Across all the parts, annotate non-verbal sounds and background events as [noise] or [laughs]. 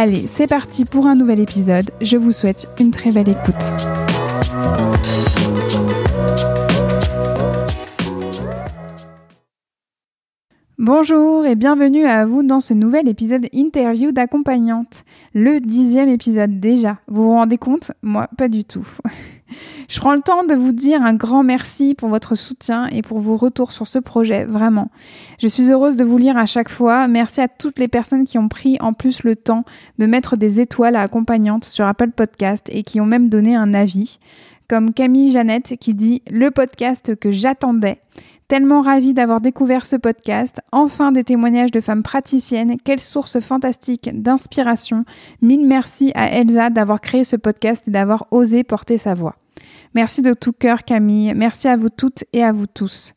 Allez, c'est parti pour un nouvel épisode. Je vous souhaite une très belle écoute. Bonjour et bienvenue à vous dans ce nouvel épisode interview d'accompagnante. Le dixième épisode déjà. Vous vous rendez compte? Moi, pas du tout. [laughs] Je prends le temps de vous dire un grand merci pour votre soutien et pour vos retours sur ce projet, vraiment. Je suis heureuse de vous lire à chaque fois. Merci à toutes les personnes qui ont pris en plus le temps de mettre des étoiles à accompagnante sur Apple Podcast et qui ont même donné un avis. Comme Camille Jeannette qui dit le podcast que j'attendais. Tellement ravie d'avoir découvert ce podcast. Enfin des témoignages de femmes praticiennes. Quelle source fantastique d'inspiration. Mille merci à Elsa d'avoir créé ce podcast et d'avoir osé porter sa voix. Merci de tout cœur Camille. Merci à vous toutes et à vous tous.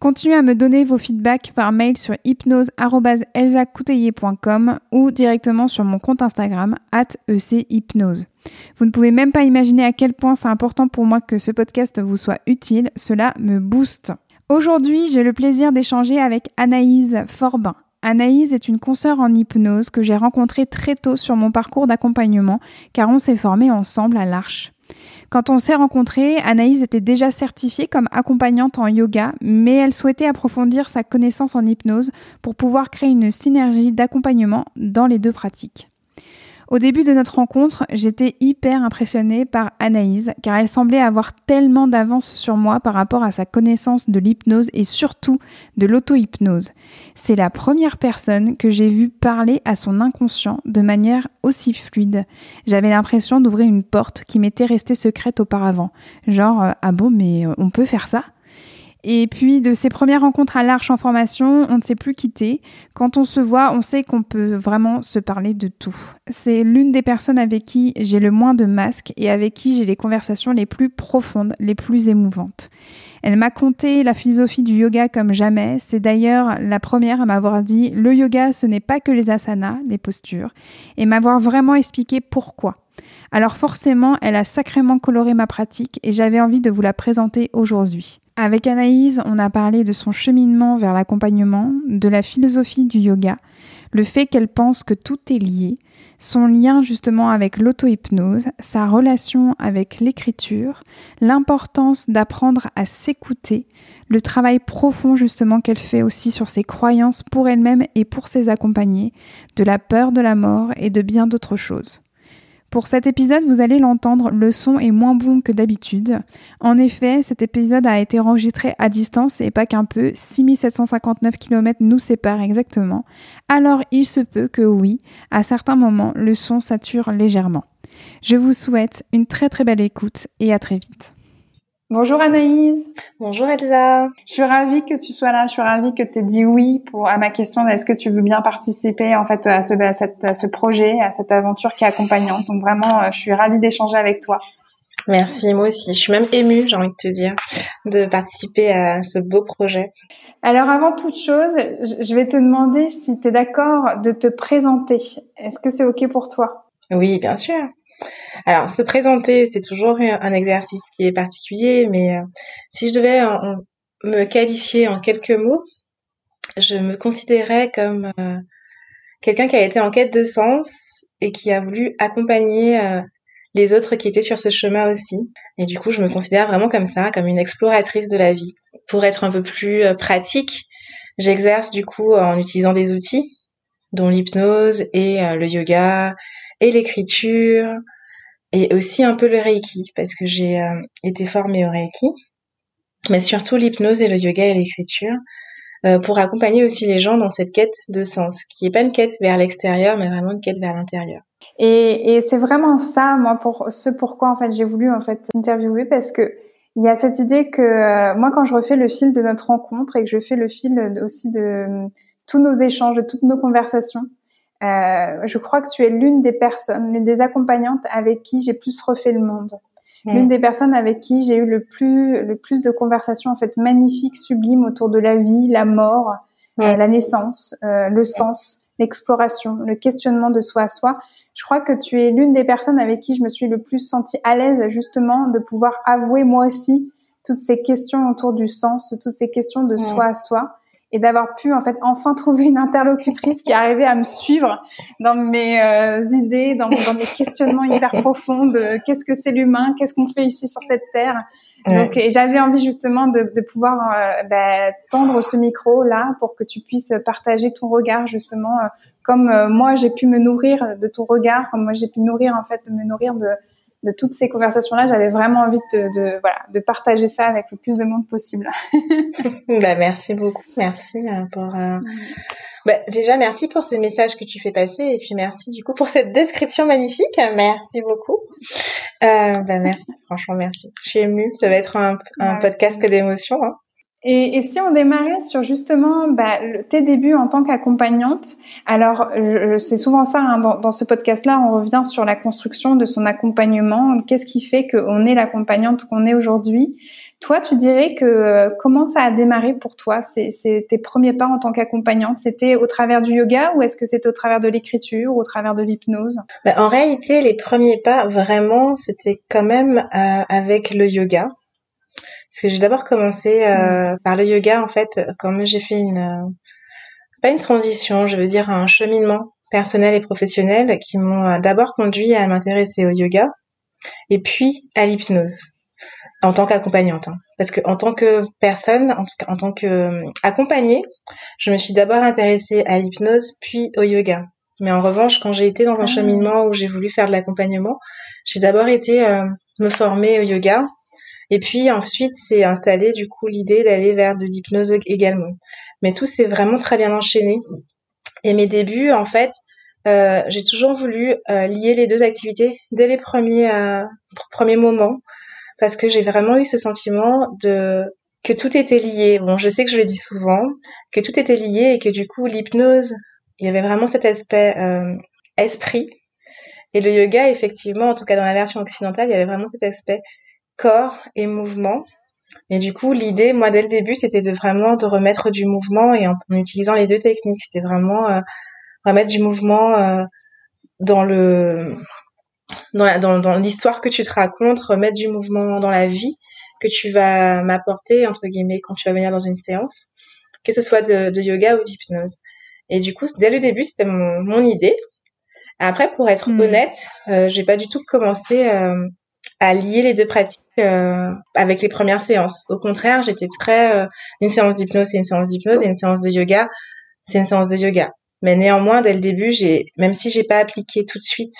Continuez à me donner vos feedbacks par mail sur hypnose.elsacouteiller.com ou directement sur mon compte Instagram, echypnose. Vous ne pouvez même pas imaginer à quel point c'est important pour moi que ce podcast vous soit utile. Cela me booste. Aujourd'hui, j'ai le plaisir d'échanger avec Anaïse Forbin. Anaïse est une consoeur en hypnose que j'ai rencontrée très tôt sur mon parcours d'accompagnement car on s'est formés ensemble à l'Arche. Quand on s'est rencontrés, Anaïse était déjà certifiée comme accompagnante en yoga, mais elle souhaitait approfondir sa connaissance en hypnose pour pouvoir créer une synergie d'accompagnement dans les deux pratiques. Au début de notre rencontre, j'étais hyper impressionnée par Anaïse, car elle semblait avoir tellement d'avance sur moi par rapport à sa connaissance de l'hypnose et surtout de l'auto-hypnose. C'est la première personne que j'ai vue parler à son inconscient de manière aussi fluide. J'avais l'impression d'ouvrir une porte qui m'était restée secrète auparavant. Genre, euh, ah bon, mais euh, on peut faire ça? Et puis de ces premières rencontres à l'Arche en formation, on ne s'est plus quitté. Quand on se voit, on sait qu'on peut vraiment se parler de tout. C'est l'une des personnes avec qui j'ai le moins de masques et avec qui j'ai les conversations les plus profondes, les plus émouvantes. Elle m'a conté la philosophie du yoga comme jamais. C'est d'ailleurs la première à m'avoir dit le yoga ce n'est pas que les asanas, les postures, et m'avoir vraiment expliqué pourquoi. Alors forcément, elle a sacrément coloré ma pratique et j'avais envie de vous la présenter aujourd'hui. Avec Anaïse, on a parlé de son cheminement vers l'accompagnement, de la philosophie du yoga, le fait qu'elle pense que tout est lié, son lien justement avec l'auto-hypnose, sa relation avec l'écriture, l'importance d'apprendre à s'écouter, le travail profond justement qu'elle fait aussi sur ses croyances pour elle-même et pour ses accompagnés, de la peur de la mort et de bien d'autres choses. Pour cet épisode, vous allez l'entendre, le son est moins bon que d'habitude. En effet, cet épisode a été enregistré à distance et pas qu'un peu, 6759 km nous séparent exactement. Alors il se peut que oui, à certains moments, le son sature légèrement. Je vous souhaite une très très belle écoute et à très vite. Bonjour Anaïs. Bonjour Elsa. Je suis ravie que tu sois là. Je suis ravie que tu aies dit oui pour à ma question est-ce que tu veux bien participer en fait à ce, à cette, à ce projet, à cette aventure qui est accompagnante. Donc vraiment, euh, je suis ravie d'échanger avec toi. Merci, moi aussi. Je suis même émue, j'ai envie de te dire, de participer à ce beau projet. Alors avant toute chose, je vais te demander si tu es d'accord de te présenter. Est-ce que c'est OK pour toi? Oui, bien sûr. Alors, se présenter, c'est toujours un exercice qui est particulier, mais euh, si je devais me qualifier en quelques mots, je me considérais comme euh, quelqu'un qui a été en quête de sens et qui a voulu accompagner euh, les autres qui étaient sur ce chemin aussi. Et du coup, je me considère vraiment comme ça, comme une exploratrice de la vie. Pour être un peu plus pratique, j'exerce du coup en utilisant des outils, dont l'hypnose et le yoga et l'écriture et aussi un peu le reiki parce que j'ai euh, été formée au reiki, mais surtout l'hypnose et le yoga et l'écriture pour accompagner aussi les gens dans cette quête de sens, qui est pas une quête vers l'extérieur, mais vraiment une quête vers l'intérieur. Et, c'est vraiment ça, moi, pour ce pourquoi en fait j'ai voulu en fait interviewer parce que il y a cette idée que euh, moi, quand je refais le fil de notre rencontre et que je fais le fil aussi de euh, tous nos échanges, de toutes nos conversations, euh, je crois que tu es l'une des personnes, l'une des accompagnantes avec qui j'ai plus refait le monde. Mm. L'une des personnes avec qui j'ai eu le plus, le plus de conversations en fait magnifiques, sublimes autour de la vie, la mort, euh, la naissance, le sens, l'exploration, le questionnement de soi à soi je crois que tu es l'une des personnes avec qui je me suis le plus sentie à l'aise justement de pouvoir avouer moi aussi toutes ces questions autour du sens, toutes ces questions de soi à soi et d'avoir pu en fait enfin trouver une interlocutrice qui arrivait à me suivre dans mes euh, idées, dans, dans, mes questionnements hyper profonds de qu'est-ce que c'est l'humain, qu'est-ce qu'on fait ici sur cette terre. Donc j'avais envie justement de, de pouvoir euh, bah, tendre ce micro là pour que tu puisses partager ton regard justement euh, comme euh, moi j'ai pu me nourrir de ton regard, comme moi j'ai pu nourrir en fait, me nourrir de, de toutes ces conversations-là, j'avais vraiment envie de, de, voilà, de partager ça avec le plus de monde possible. [laughs] bah, merci beaucoup, merci euh, pour. Euh... Bah, déjà, merci pour ces messages que tu fais passer et puis merci du coup pour cette description magnifique. Merci beaucoup. Euh, bah, merci, franchement, merci. Je suis émue. Ça va être un, un podcast que d'émotions. Hein. Et, et, si on démarrait sur justement bah, tes débuts en tant qu'accompagnante, alors c'est souvent ça hein, dans, dans, ce podcast-là, on revient sur la construction de son accompagnement. Qu'est-ce qui fait qu'on est l'accompagnante qu'on est aujourd'hui? Toi, tu dirais que euh, comment ça a démarré pour toi? C'est tes premiers pas en tant qu'accompagnante C'était au travers du yoga ou est-ce que c'était au travers de l'écriture ou au travers de l'hypnose? Bah, En réalité, les premiers pas, vraiment, c'était quand même euh, avec le yoga. Parce que j'ai d'abord commencé euh, mm. par le yoga, en fait, comme j'ai fait une, euh, pas une transition, je veux dire un cheminement personnel et professionnel qui m'ont euh, d'abord conduit à m'intéresser au yoga et puis à l'hypnose en tant qu'accompagnante. Hein. Parce que en tant que personne, en, tout cas, en tant que accompagnée, je me suis d'abord intéressée à l'hypnose puis au yoga. Mais en revanche, quand j'ai été dans un ah. cheminement où j'ai voulu faire de l'accompagnement, j'ai d'abord été me former au yoga et puis ensuite, c'est installé du coup l'idée d'aller vers de l'hypnose également. Mais tout s'est vraiment très bien enchaîné. Et mes débuts, en fait, euh, j'ai toujours voulu euh, lier les deux activités dès les premiers euh, premiers moments, parce que j'ai vraiment eu ce sentiment de que tout était lié. Bon, je sais que je le dis souvent, que tout était lié et que du coup l'hypnose, il y avait vraiment cet aspect esprit. Et le yoga, effectivement, en tout cas dans la version occidentale, il y avait vraiment cet aspect corps et mouvement. Et du coup, l'idée, moi, dès le début, c'était de vraiment de remettre du mouvement et en, utilisant les deux techniques. C'était vraiment euh, remettre du mouvement euh, dans le dans, dans, l'histoire que tu te racontes, remettre du mouvement dans la vie que tu vas m'apporter entre guillemets quand tu vas venir dans une séance, que ce soit de, yoga ou d'hypnose. Et du coup, dès le début, c'était mon, mon idée. Après, pour être hmm. honnête, euh, j'ai pas du tout commencé euh, à lier les deux pratiques euh, avec les premières séances. Au contraire, j'étais très euh, une séance d'hypnose, c'est une séance d'hypnose et une séance de yoga, c'est une séance de yoga. Mais néanmoins, dès le début, j'ai même si j'ai pas appliqué tout de suite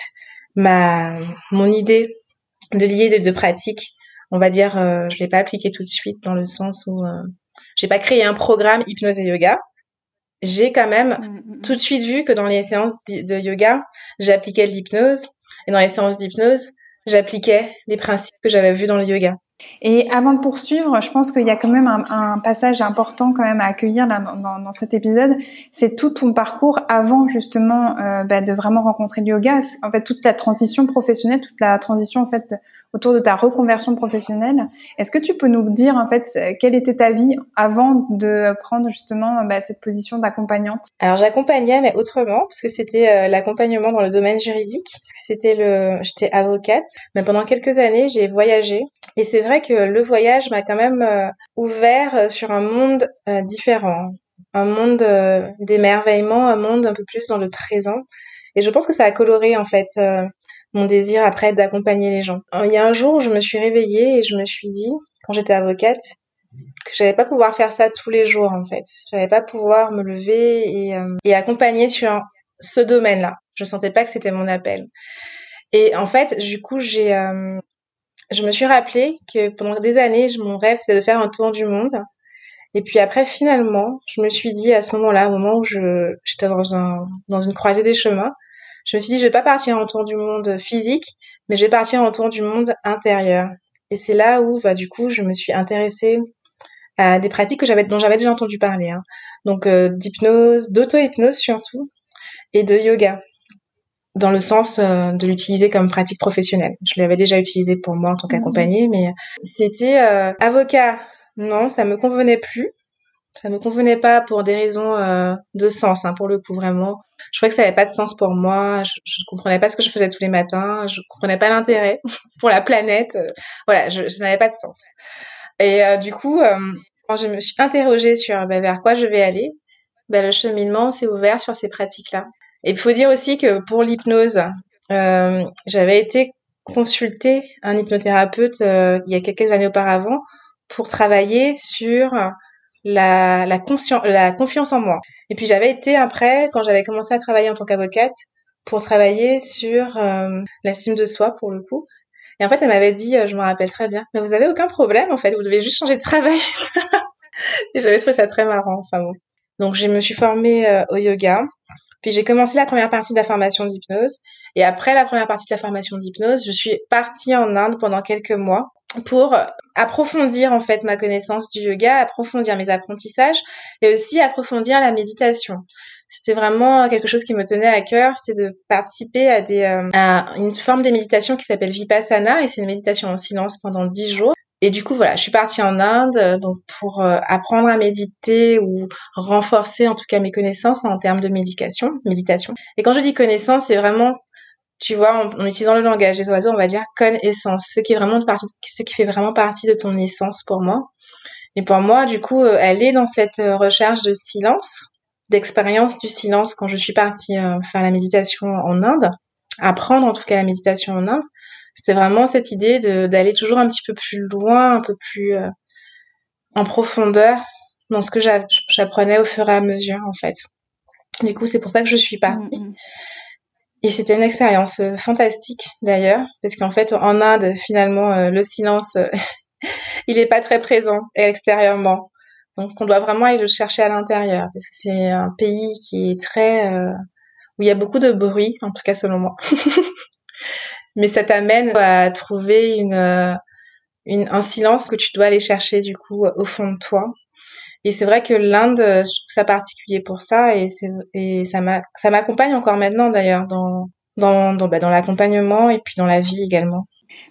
ma mon idée de lier les deux pratiques, on va dire, euh, je l'ai pas appliqué tout de suite dans le sens où euh, j'ai pas créé un programme hypnose et yoga. J'ai quand même mm, mm, mm. tout de suite vu que dans les séances de yoga, j'appliquais l'hypnose et dans les séances d'hypnose, j'appliquais les principes que j'avais vus dans le yoga. Et avant de poursuivre, je pense qu'il y a quand même un, un, passage important quand même à accueillir là, dans, dans, cet épisode. C'est tout ton parcours avant justement euh, bah, de vraiment rencontrer le yoga. En fait, toute la transition professionnelle, toute la transition en fait autour de ta reconversion professionnelle. Est-ce que tu peux nous dire en fait quelle était ta vie avant de prendre justement bah, cette position d'accompagnante? Alors j'accompagnais mais autrement parce que c'était euh, l'accompagnement dans le domaine juridique parce que c'était le j'étais avocate. Mais pendant quelques années j'ai voyagé. Et c'est vrai que le voyage m'a quand même euh, ouvert euh, sur un monde différent, un monde d'émerveillement, un monde un peu plus dans le présent. Et je pense que ça a coloré en fait mon désir après d'accompagner les gens. Il y a un jour, je me suis réveillée et je me suis dit, quand j'étais avocate, que j'allais pas pouvoir faire ça tous les jours en fait. J'allais pas pouvoir me lever et, euh, et accompagner sur ce domaine-là. Je sentais pas que c'était mon appel. Et en fait, du coup, j'ai, euh, je me suis rappelé que pendant des années, mon rêve, c'est de faire un tour du monde. Et puis après, finalement, je me suis dit à ce moment-là, au moment où je, j'étais dans un, dans une croisée des chemins, je me suis dit, je vais pas partir en tour du monde physique, mais je vais partir en tour du monde intérieur. Et c'est là où, bah, du coup, je me suis intéressée à des pratiques que j'avais, dont j'avais déjà entendu parler. Hein. Donc, euh, d'hypnose, d'auto-hypnose surtout, et de yoga dans le sens euh, de l'utiliser comme pratique professionnelle. Je l'avais déjà utilisé pour moi en tant qu'accompagnée, mais c'était euh, avocat. Non, ça me convenait plus. Ça me convenait pas pour des raisons euh, de sens, hein, pour le coup vraiment. Je croyais que ça avait pas de sens pour moi. Je, je comprenais pas ce que je faisais tous les matins. Je comprenais pas l'intérêt [laughs] pour la planète. Voilà, je, ça n'avait pas de sens. Et du coup, quand je me suis interrogée sur bah, vers quoi je vais aller, bah, le cheminement s'est ouvert sur ces pratiques-là. Et il faut dire aussi que pour l'hypnose, euh, j'avais été consulter un hypnothérapeute euh, il y a quelques années auparavant pour travailler sur la, la, la confiance en moi. Et puis j'avais été après, quand j'avais commencé à travailler en tant qu'avocate, pour travailler sur euh, l'estime de soi pour le coup. Et en fait, elle m'avait dit, je me rappelle très bien, mais vous avez aucun problème en fait, vous devez juste changer de travail. [laughs] et j'avais trouvé ça très marrant. Enfin bon. Donc je me suis formée au yoga. Puis j'ai commencé la première partie de la formation d'hypnose. Et après la première partie de la formation d'hypnose, je suis partie en Inde pendant quelques mois pour approfondir en fait ma connaissance du yoga, approfondir mes apprentissages et aussi approfondir la méditation. C'était vraiment quelque chose qui me tenait à cœur, c'est de participer à des euh, à une forme de méditation qui s'appelle Vipassana et c'est une méditation en silence pendant dix jours. Et du coup, voilà, je suis partie en Inde euh, donc pour euh, apprendre à méditer ou renforcer en tout cas mes connaissances en termes de médication, méditation. Et quand je dis connaissance, c'est vraiment, tu vois, en, utilisant le langage des oiseaux, on va dire connaissance, ce qui est vraiment partie, ce qui fait vraiment partie de ton essence pour moi. Et pour moi, du coup, euh, elle est dans cette recherche de silence, d'expérience du silence quand je suis partie faire la méditation en Inde, apprendre en tout cas la méditation en Inde c'était vraiment cette idée d'aller toujours un petit peu plus loin, un peu plus euh, en profondeur dans ce que j'apprenais au fur et à mesure en fait. Du coup, c'est pour ça que je suis partie. Mm, mm. Et c'était une expérience euh, fantastique d'ailleurs, parce qu'en fait, en Inde, finalement, euh, le silence, [laughs] il n'est pas très présent extérieurement. Donc, on doit vraiment aller le chercher à l'intérieur, parce que c'est un pays qui est très... où il y a beaucoup de bruit, en tout cas selon moi. [laughs] mais ça t'amène à trouver une, euh, une, un silence que tu dois aller chercher du coup au fond de toi. Et c'est vrai que l'Inde, je trouve ça particulier pour ça et, et ça m'accompagne encore maintenant d'ailleurs dans, dans, dans, bah, dans l'accompagnement et puis dans la vie également.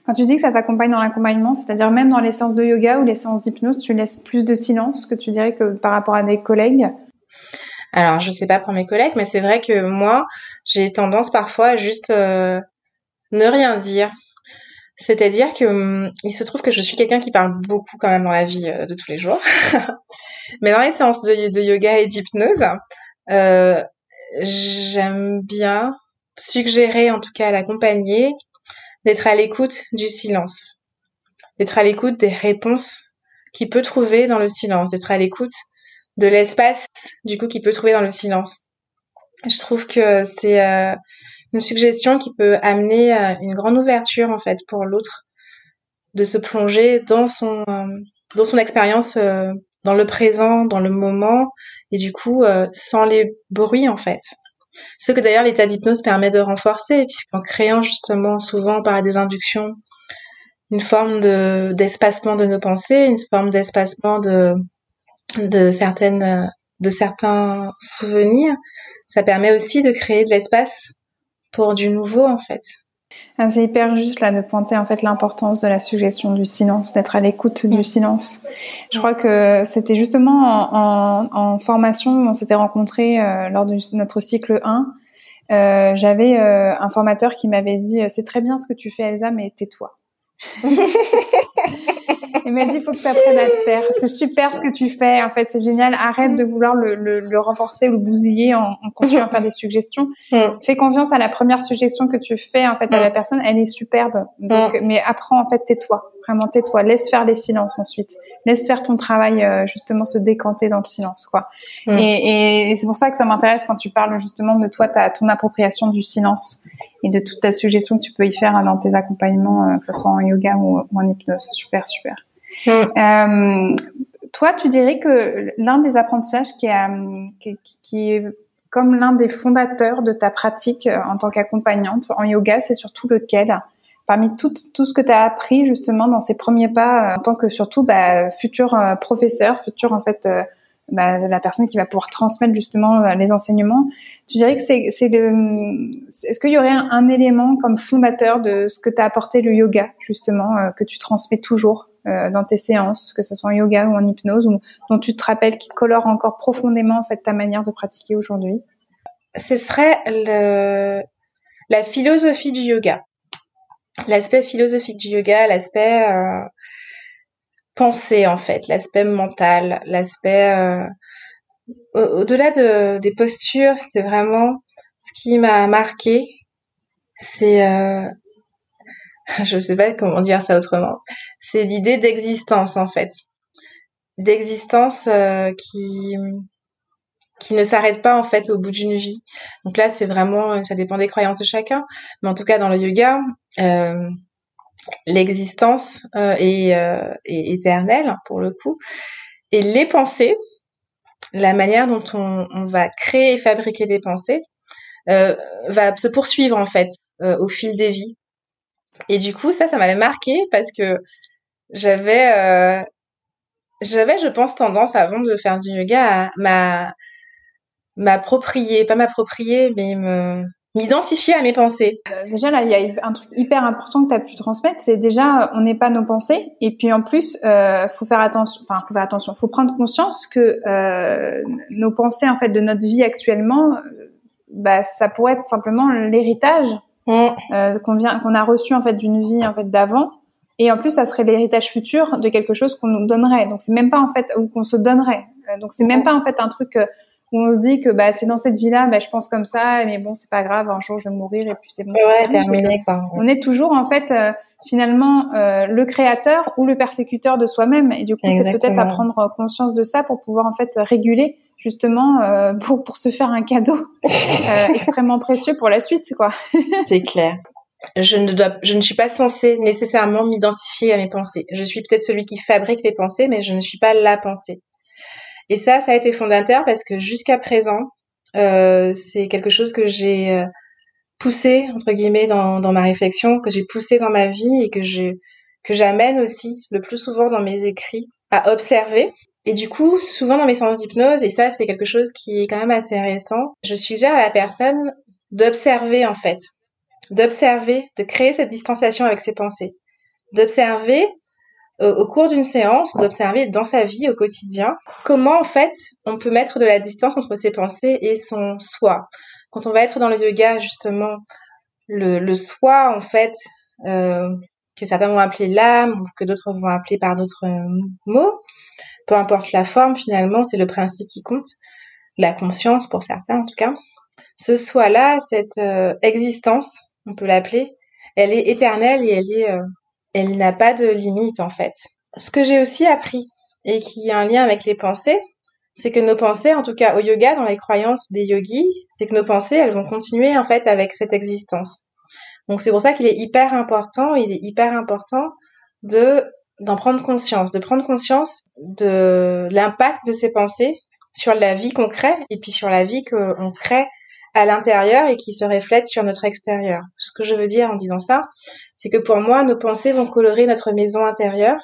Quand tu dis que ça t'accompagne dans l'accompagnement, c'est-à-dire même dans les séances de yoga ou les séances d'hypnose, tu laisses plus de silence que tu dirais que par rapport à des collègues? Alors, je sais pas pour mes collègues, mais c'est vrai que moi, j'ai tendance parfois à juste euh, ne rien dire. C'est-à-dire que hum, il se trouve que je suis quelqu'un qui parle beaucoup quand même dans la vie euh, de tous les jours. Mais dans les séances de, yoga et d'hypnose, euh, j'aime bien suggérer, en tout cas à l'accompagner, d'être à l'écoute du silence, d'être à l'écoute des réponses qu'il peut trouver dans le silence, d'être à l'écoute de l'espace du coup qu'il peut trouver dans le silence. Je trouve que c'est euh, une suggestion qui peut amener euh, une grande ouverture en fait pour l'autre de se plonger dans son euh, dans son expérience euh, dans le présent, dans le moment et du coup sans les bruits en fait. Ce que d'ailleurs l'état d'hypnose permet de renforcer puisqu'en créant justement souvent par des inductions une forme de d'espacement de nos pensées, une forme d'espacement de de certaines de certains souvenirs, ça permet aussi de créer de l'espace pour du nouveau en fait. Ah, c'est hyper juste là de pointer en fait l'importance de la suggestion du silence, d'être à l'écoute du silence. Je crois que c'était justement en, en, formation où on s'était rencontrés euh, lors de notre cycle 1. Euh, J'avais euh, un formateur qui m'avait dit c'est très bien ce que tu fais Elsa mais tais-toi. [laughs] [laughs] [laughs] [laughs] Il m'a dit, il faut que tu apprennes à te taire. C'est super ce que tu fais. En fait, c'est génial. Arrête de vouloir le, le, le renforcer ou le bousiller en, en, continuant à faire des suggestions. [laughs] Mm. Fais confiance à la première suggestion que tu fais, en fait, à la mm. personne. Elle est superbe. Donc, mm. mais apprends, en fait, tais-toi. Vraiment, tais-toi. Laisse faire les silences ensuite. Laisse faire ton travail, euh, justement, se décanter dans le silence, quoi. Et, et, c'est pour ça que ça m'intéresse quand tu parles, justement, de toi, ta, ton appropriation du silence et de toute ta suggestion que tu peux y faire dans tes accompagnements, euh, que ce soit en yoga ou, en hypnose. Super, super. Euh, toi, tu dirais que l'un des apprentissages qui, est, qui, est comme l'un des fondateurs de ta pratique euh, en tant qu'accompagnante en yoga, c'est surtout lequel? Parmi tout, tout ce que tu as appris justement dans ces premiers pas en tant que surtout bah, futur professeur, futur en fait bah, la personne qui va pouvoir transmettre justement euh, les enseignements. Tu dirais que c'est, c'est le, est-ce qu'il y aurait un, élément comme fondateur de ce que t'a apporté le yoga justement euh, que tu transmets toujours euh, dans tes séances, que ce soit en yoga ou en hypnose, ou dont tu te rappelles qui colore encore profondément en fait ta manière de pratiquer aujourd'hui? Ce serait le, la philosophie du yoga, l'aspect philosophique du yoga, l'aspect pensée en fait, l'aspect mental, l'aspect euh, au-delà de, des postures, c'était vraiment ce qui m'a marqué, c'est euh, [laughs] je sais pas comment dire ça autrement, c'est l'idée d'existence en fait, d'existence euh, qui qui ne s'arrête pas en fait au bout d'une vie. Donc là, c'est vraiment, ça dépend des croyances de chacun, mais en tout cas dans le yoga, euh, l'existence euh, est, euh, éternelle pour le coup. Et les pensées, la manière dont on, va créer et fabriquer des pensées, euh, va se poursuivre en fait euh, au fil des vies. Et du coup, ça, ça m'avait marqué parce que j'avais, euh, j'avais, je pense, tendance avant de faire du yoga à m'approprier, pas m'approprier, mais me m'identifier à mes pensées. Euh, déjà là, il y a un truc hyper important que tu as pu transmettre, c'est déjà on n'est pas nos pensées et puis en plus euh, faut faire attention enfin faut faire attention, faut prendre conscience que euh, nos pensées en fait de notre vie actuellement euh, bah ça pourrait être simplement l'héritage mmh. euh, qu'on vient qu'on a reçu en fait d'une vie en fait d'avant et en plus ça serait l'héritage futur de quelque chose qu'on nous donnerait. Donc c'est même pas en fait ou qu'on se donnerait. Donc c'est même pas en fait un truc où on se dit que bah c'est dans cette vie-là, bah, je pense comme ça, mais bon c'est pas grave, un jour je vais mourir et puis c'est bon. Ouais, terminé quoi. On est toujours en fait euh, finalement euh, le créateur ou le persécuteur de soi-même et du coup c'est peut-être à prendre conscience de ça pour pouvoir en fait réguler justement euh, [laughs] pour pour se faire un cadeau [laughs] extrêmement précieux pour la suite quoi. [laughs] c'est clair. Je ne dois, je ne suis pas censée nécessairement m'identifier à mes pensées. Je suis peut-être celui qui fabrique les pensées, mais je ne suis pas la pensée. Et ça, ça a été fondateur parce que jusqu'à présent, euh, c'est quelque chose que j'ai euh, poussé entre guillemets dans, dans ma réflexion, que j'ai poussé dans ma vie et que je que j'amène aussi le plus souvent dans mes écrits à observer. Et du coup, souvent dans mes séances d'hypnose, et ça c'est quelque chose qui est quand même assez récent, je suggère à la personne d'observer en fait, d'observer, de créer cette distanciation avec ses pensées, d'observer au cours d'une séance, d'observer dans sa vie au quotidien comment en fait on peut mettre de la distance entre ses pensées et son soi. Quand on va être dans le yoga, justement, le, le soi en fait, euh, que certains vont appeler l'âme, ou que d'autres vont appeler par d'autres mots, peu importe la forme finalement, c'est le principe qui compte, la conscience pour certains en tout cas. Ce soi-là, cette euh, existence, on peut l'appeler, elle est éternelle et elle est euh, elle n'a pas de limite en fait. Ce que j'ai aussi appris et qui a un lien avec les pensées, c'est que nos pensées, en tout cas au yoga, dans les croyances des yogis, c'est que nos pensées, elles vont continuer en fait avec cette existence. Donc c'est pour ça qu'il est hyper important, il est hyper important de d'en prendre conscience, de prendre conscience de l'impact de ces pensées sur la vie qu'on crée et puis sur la vie qu'on crée à l'intérieur et qui se reflète sur notre extérieur. Ce que je veux dire en disant ça, c'est que pour moi, nos pensées vont colorer notre maison intérieure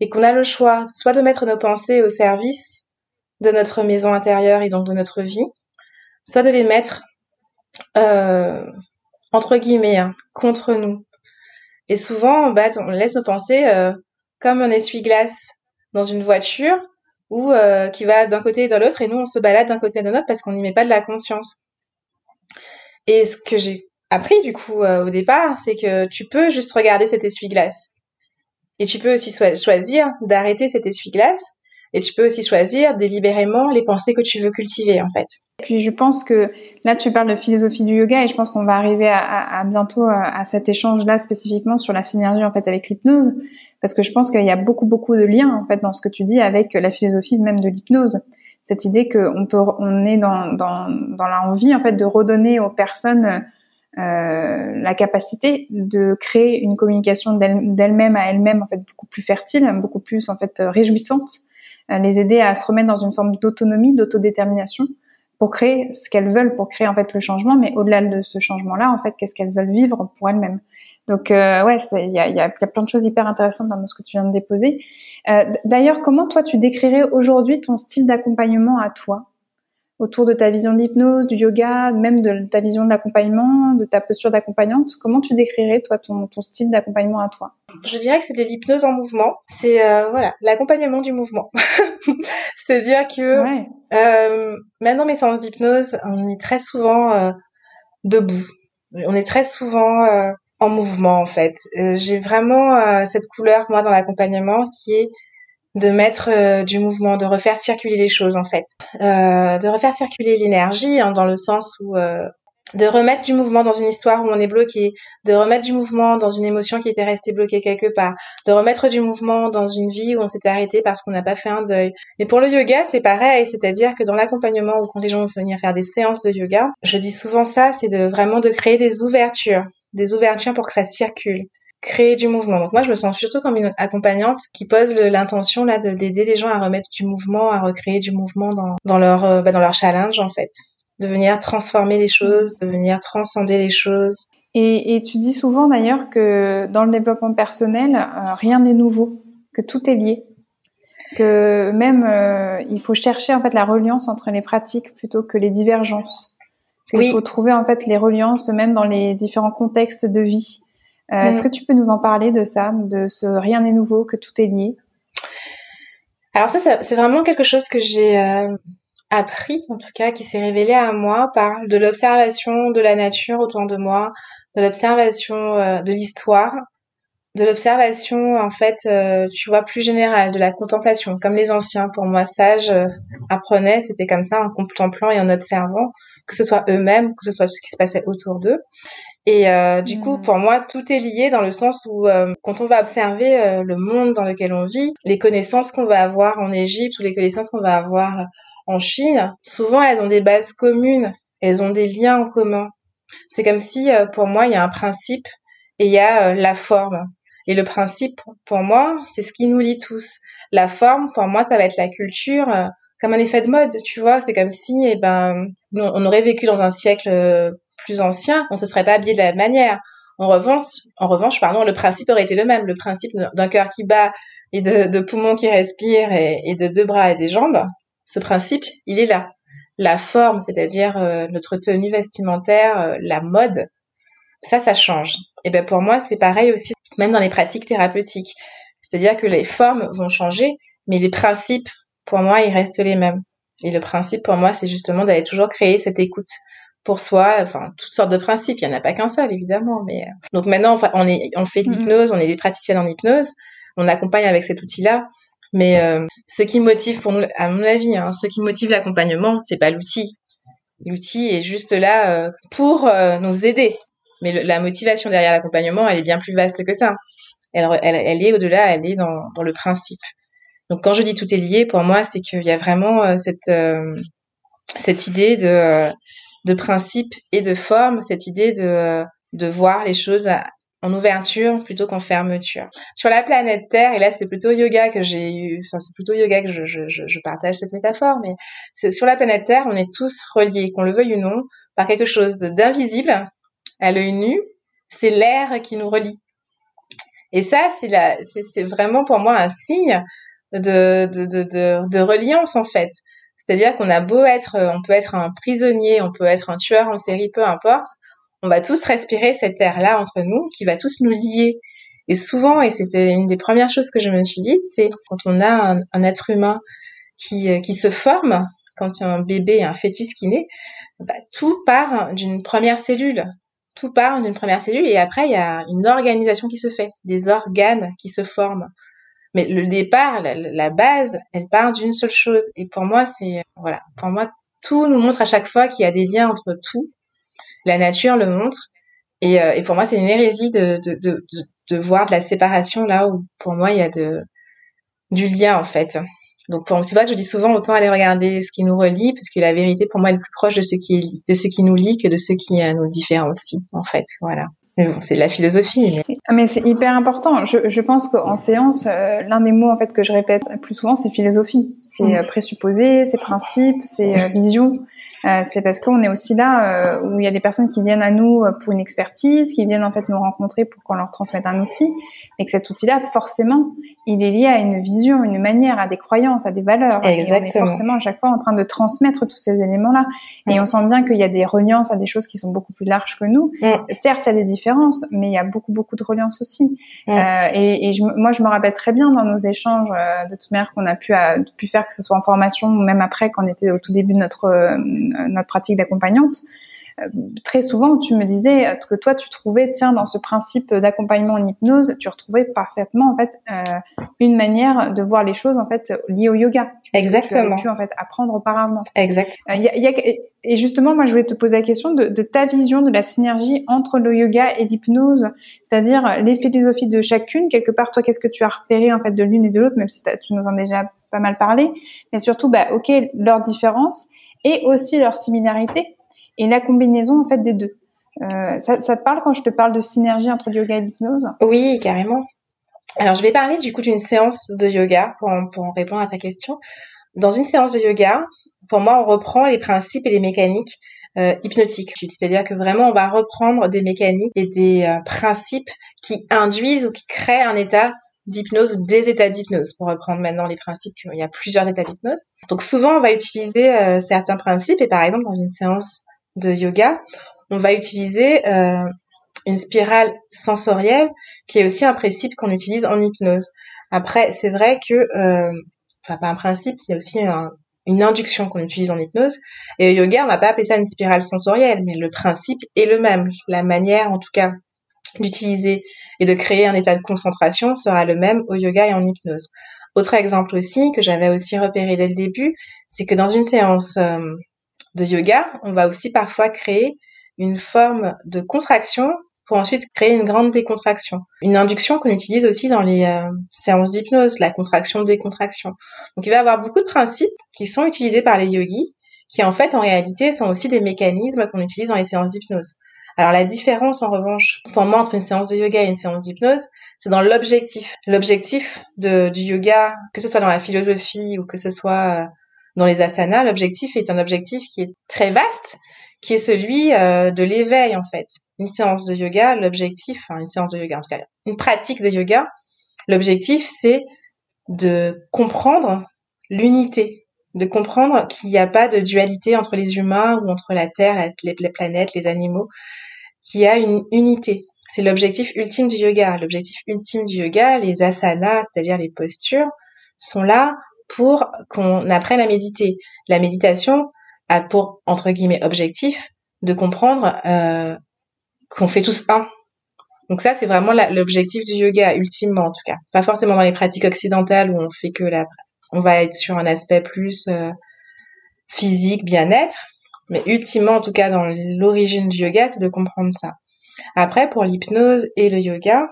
et qu'on a le choix soit de mettre nos pensées au service de notre maison intérieure et donc de notre vie, soit de les mettre euh, entre guillemets hein, contre nous. Et souvent, bah, on laisse nos pensées euh, comme un essuie-glace dans une voiture ou euh, qui va d'un côté et de l'autre et nous on se balade d'un côté et de l'autre parce qu'on n'y met pas de la conscience. Et ce que j'ai appris du coup euh, au départ, c'est que tu peux juste regarder cet essuie-glace. Et tu peux aussi choisir d'arrêter cet essuie-glace et tu peux aussi choisir délibérément les pensées que tu veux cultiver en fait. Et puis je pense que là tu parles de philosophie du yoga et je pense qu'on va arriver à, bientôt à, cet échange-là spécifiquement sur la synergie en fait avec l'hypnose parce que je pense qu'il y a beaucoup beaucoup de liens en fait dans ce que tu dis avec la philosophie même de l'hypnose. Cette idée qu'on peut, on est dans dans dans l'envie en fait de redonner aux personnes euh, la capacité de créer une communication d'elle-même à elle-même en fait beaucoup plus fertile, beaucoup plus en fait réjouissante, euh, les aider à se remettre dans une forme d'autonomie, d'autodétermination pour créer ce qu'elles veulent, pour créer en fait le changement, mais au-delà de ce changement-là, en fait, qu'est-ce qu'elles veulent vivre pour elles-mêmes? Donc euh, ouais, il y a, y a, plein de choses hyper intéressantes dans ce que tu viens de déposer. Euh, D'ailleurs, comment toi tu décrirais aujourd'hui ton style d'accompagnement à toi? Autour de ta vision de l'hypnose, du yoga, même de ta vision de l'accompagnement, de ta posture d'accompagnante. Comment tu décrirais, toi, ton, ton style d'accompagnement à toi? Je dirais que c'est de l'hypnose en mouvement. C'est euh, voilà l'accompagnement du mouvement. [laughs] C'est-à-dire que ouais. euh, maintenant mes séances d'hypnose, on est très souvent euh, debout. On est très souvent en mouvement en fait. Euh, j'ai vraiment cette couleur moi dans l'accompagnement qui est de mettre euh, du mouvement, de refaire circuler les choses en fait, euh, de refaire circuler l'énergie hein, dans le sens où euh, de remettre du mouvement dans une histoire où on est bloqué, de remettre du mouvement dans une émotion qui était restée bloquée quelque part, de remettre du mouvement dans une vie où on s'était arrêté parce qu'on n'a pas fait un deuil. Et pour le yoga, c'est pareil, c'est-à-dire que dans l'accompagnement ou quand les gens vont venir faire des séances de yoga, je dis souvent ça, c'est de vraiment de créer des ouvertures, des ouvertures pour que ça circule créer du mouvement. Donc moi, je me sens surtout comme une accompagnante qui pose l'intention là d'aider les gens à remettre du mouvement, à recréer du mouvement dans, leur euh, bah, dans leur challenge en fait, de venir transformer les choses, de venir transcender les choses. Et, et tu dis souvent d'ailleurs que dans le développement personnel, euh, rien n'est nouveau, que tout est lié, que même euh, il faut chercher en fait la reliance entre les pratiques plutôt que les divergences. Il faut trouver en fait les reliances même dans les différents contextes de vie. Euh, est-ce que tu peux nous en parler de ça, de ce rien n'est nouveau, que tout est lié? Alors ça, c'est vraiment quelque chose que j'ai euh, appris, en tout cas, qui s'est révélé à moi par de l'observation de la nature autour de moi, de l'observation euh, de l'histoire, de l'observation, en fait, tu vois, plus générale, de la contemplation, comme les anciens, pour moi, sages, apprenaient, c'était comme ça, en contemplant et en observant, que ce soit eux-mêmes, que ce soit ce qui se passait autour d'eux. Et euh, du coup, hmm. pour moi, tout est lié dans le sens où euh, quand on va observer euh, le monde dans lequel on vit, les connaissances qu'on va avoir en Égypte ou les connaissances qu'on va avoir en Chine, souvent elles ont des bases communes, elles ont des liens en commun. C'est comme si, pour moi, il y a un principe et il y a la forme. Et le principe, pour moi, c'est ce qui nous lie tous. La forme, pour moi, ça va être la culture, comme un effet de mode, tu vois. C'est comme si, eh ben, on aurait vécu dans un siècle plus ancien, on se serait pas habillé de la même manière. En revanche, en revanche, pardon, le principe aurait été le même. Le principe d'un cœur qui bat et de, poumons qui respirent et, de deux bras et des jambes, ce principe, il est là. La forme, c'est-à-dire euh, notre tenue vestimentaire, euh, la mode, ça, ça change. Et ben pour moi, c'est pareil aussi, même dans les pratiques thérapeutiques. C'est-à-dire que les formes vont changer, mais les principes, pour moi, ils restent les mêmes. Et le principe, pour moi, c'est justement d'aller toujours créer cette écoute pour soi, enfin toutes sortes de principes. Il n'y en a pas qu'un seul, évidemment. Mais euh. donc maintenant, on, est, on fait de mm-hmm. l'hypnose, on est des praticiennes en hypnose, on accompagne avec cet outil-là. Mais euh, ce qui motive pour nous, à mon avis, hein, ce qui motive l'accompagnement, c'est pas l'outil. L'outil est juste là euh, pour nous aider. Mais la motivation derrière l'accompagnement, elle est bien plus vaste que ça. Elle, elle, est au-delà, elle est dans, dans, le principe. Donc quand je dis tout est lié, pour moi, c'est qu'il y a vraiment cette cette idée de de principe et de forme, cette idée de, de voir les choses en ouverture plutôt qu'en fermeture. Sur la planète Terre, et là c'est plutôt yoga que j'ai eu, enfin, c'est plutôt yoga que je, je, je, partage cette métaphore, mais c'est sur la planète Terre, on est tous reliés, qu'on le veuille ou non, par quelque chose d'invisible à l'œil nu, c'est l'air qui nous relie. Et ça, c'est la, c'est vraiment pour moi un signe de, de, de, de, reliance en fait. C'est-à-dire qu'on a beau être, euh, on peut être un prisonnier, on peut être un tueur en série, peu importe, on va tous respirer cet air-là entre nous qui va tous nous lier. Et souvent, et c'était une des premières choses que je me suis dit, c'est quand on a un, être humain qui, euh, qui se forme, quand il y a un bébé, un fœtus qui naît, bah, tout part d'une première cellule. tout part d'une première cellule et après il y a une organisation qui se fait, des organes qui se forment. Mais le départ, la, base, elle part d'une seule chose. Et pour moi, c'est voilà, pour moi, tout nous montre à chaque fois qu'il y a des liens entre tout. La nature le montre. Et, euh, pour moi, c'est une hérésie de, de, de, de, voir de la séparation là où, pour moi, il y a de, du lien en fait. Donc c'est vrai que je dis souvent autant aller regarder ce qui nous relie, parce que la vérité pour moi est plus proche de ce qui de ce qui nous lie que de ce qui euh, nous différencie en fait. Voilà. Mais bon, c'est la philosophie. Mais, ah, mais c'est hyper important. Je, je pense qu'en séance, euh, l'un des mots en fait que je répète plus souvent, c'est philosophie. C'est mm. euh, présupposé, c'est principe, c'est vision. Euh, c'est parce qu'on est aussi là euh, où il y a des personnes qui viennent à nous euh, pour une expertise, qui viennent en fait nous rencontrer pour qu'on leur transmette un outil, et que cet outil-là, forcément, il est lié à une vision, une manière, à des croyances, à des valeurs. Exactement. Et on est forcément à chaque fois en train de transmettre tous ces éléments-là. Et on sent bien qu'il y a des reliances à des choses qui sont beaucoup plus larges que nous. Mm. Certes, il y a des différences, mais il y a beaucoup, beaucoup de reliances aussi. Mm. Euh, et, et je, moi, je me rappelle très bien dans nos échanges, de toute manière, qu'on a pu, pu faire, que ce soit en formation ou même après, quand on était au tout début de notre euh, notre pratique d'accompagnante, euh, très souvent, tu me disais que toi, tu trouvais, tiens, dans ce principe d'accompagnement en hypnose, tu retrouvais parfaitement, en fait, euh, une manière de voir les choses, en fait, liées au yoga. Exactement. Que tu pu, en fait, apprendre auparavant. Exactement. et justement, moi, je voulais te poser la question de, de, ta vision de la synergie entre le yoga et l'hypnose, c'est-à-dire les philosophies de chacune. Quelque part, toi, qu'est-ce que tu as repéré, en fait, de l'une et de l'autre, même si tu nous en as déjà pas mal parlé, mais surtout, bah, ok, leurs différences et aussi leur similarité et la combinaison en fait des deux. Euh, ça, ça, te parle quand je te parle de synergie entre yoga et l'hypnose? Oui, carrément. Alors, je vais parler du coup d'une séance de yoga pour, pour répondre à ta question. Dans une séance de yoga, pour moi, on reprend les principes et les mécaniques euh, hypnotiques. C'est-à-dire que vraiment, on va reprendre des mécaniques et des euh, principes qui induisent ou qui créent un état d'hypnose ou des états d'hypnose, pour reprendre maintenant les principes, il y a plusieurs états d'hypnose. Donc souvent, on va utiliser euh, certains principes, et par exemple, dans une séance de yoga, on va utiliser euh, une spirale sensorielle, qui est aussi un principe qu'on utilise en hypnose. Après, c'est vrai que, euh, enfin pas un principe, c'est aussi une induction qu'on utilise en hypnose. Et au yoga, on va pas appeler ça une spirale sensorielle, mais le principe est le même. La manière, en tout cas, d'utiliser et de créer un état de concentration sera le même au yoga et en hypnose. Autre exemple aussi que j'avais aussi repéré dès le début, c'est que dans une séance euh, de yoga, on va aussi parfois créer une forme de contraction pour ensuite créer une grande décontraction. Une induction qu'on utilise aussi dans les euh, séances d'hypnose, la contraction-décontraction. Donc il va y avoir beaucoup de principes qui sont utilisés par les yogis, qui en fait en réalité sont aussi des mécanismes qu'on utilise dans les séances d'hypnose. Alors la différence en revanche pour moi entre une séance de yoga et une séance d'hypnose, c'est dans l'objectif. L'objectif du yoga, que ce soit dans la philosophie ou que ce soit euh, dans les asanas, l'objectif est un objectif qui est très vaste, qui est celui euh, de l'éveil en fait. Une séance de yoga, l'objectif, enfin une séance de yoga en tout cas, une pratique de yoga, l'objectif c'est de comprendre l'unité, de comprendre qu'il n'y a pas de dualité entre les humains ou entre la Terre, les, planètes, les animaux, qu'il y a une unité. C'est l'objectif ultime du yoga. L'objectif ultime du yoga, les asanas, c'est-à-dire les postures, sont là pour qu'on apprenne à méditer. La méditation a pour, entre guillemets, objectif de comprendre euh, qu'on fait tous un. Donc ça, c'est vraiment l'objectif du yoga, ultimement en tout cas. Pas forcément dans les pratiques occidentales où on fait que la, on va être sur un aspect plus euh, physique, bien-être. Mais ultimement, en tout cas, dans l'origine du yoga, c'est de comprendre ça. Après, pour l'hypnose et le yoga,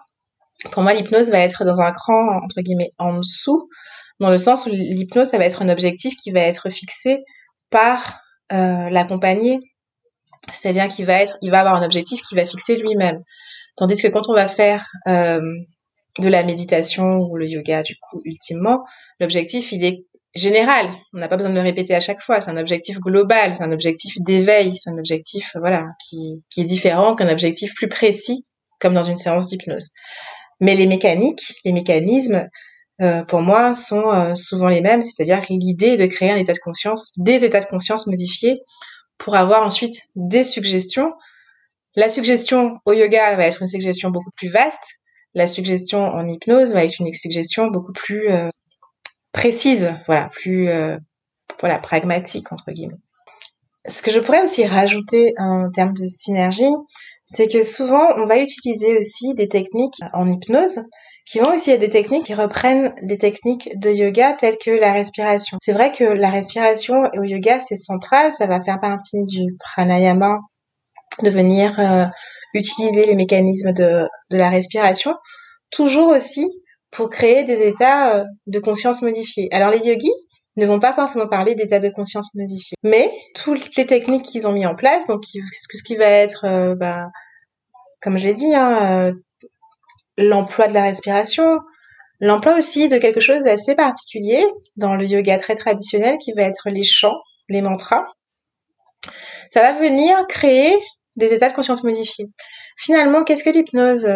pour moi, l'hypnose va être dans un cran, entre guillemets, en dessous, dans le sens où l'hypnose, ça va être un objectif qui va être fixé par euh, l'accompagné. C'est-à-dire qu'il va être, il va avoir un objectif qui va fixer lui-même. Tandis que quand on va faire euh, de la méditation ou le yoga, du coup, ultimement, l'objectif, il est général. On n'a pas besoin de le répéter à chaque fois. C'est un objectif global, c'est un objectif d'éveil, c'est un objectif, voilà, qui, qui est différent qu'un objectif plus précis, comme dans une séance d'hypnose. Mais les mécaniques, les mécanismes, euh, pour moi, sont euh, souvent les mêmes. C'est-à-dire l'idée de créer un état de conscience, des états de conscience modifiés pour avoir ensuite des suggestions. La suggestion au yoga va être une suggestion beaucoup plus vaste la suggestion en hypnose va être une suggestion beaucoup plus euh, précise, voilà, plus euh, voilà pragmatique entre guillemets. ce que je pourrais aussi rajouter en termes de synergie, c'est que souvent on va utiliser aussi des techniques en hypnose qui vont aussi être des techniques qui reprennent des techniques de yoga telles que la respiration. C'est vrai que la respiration au yoga c'est central, ça va faire partie du pranayama de venir euh, utiliser les mécanismes de, de la respiration, toujours aussi pour créer des états euh, de conscience modifiés. Alors les yogis ne vont pas forcément parler d'états de conscience modifiés, mais toutes les techniques qu'ils ont mis en place, donc ce qui va être, euh, bah, comme j'ai dit, hein, euh, l'emploi de la respiration, l'emploi aussi de quelque chose d'assez particulier dans le yoga très traditionnel qui va être les chants, les mantras. Ça va venir créer des états de conscience modifiés. Finalement, qu'est-ce que l'hypnose,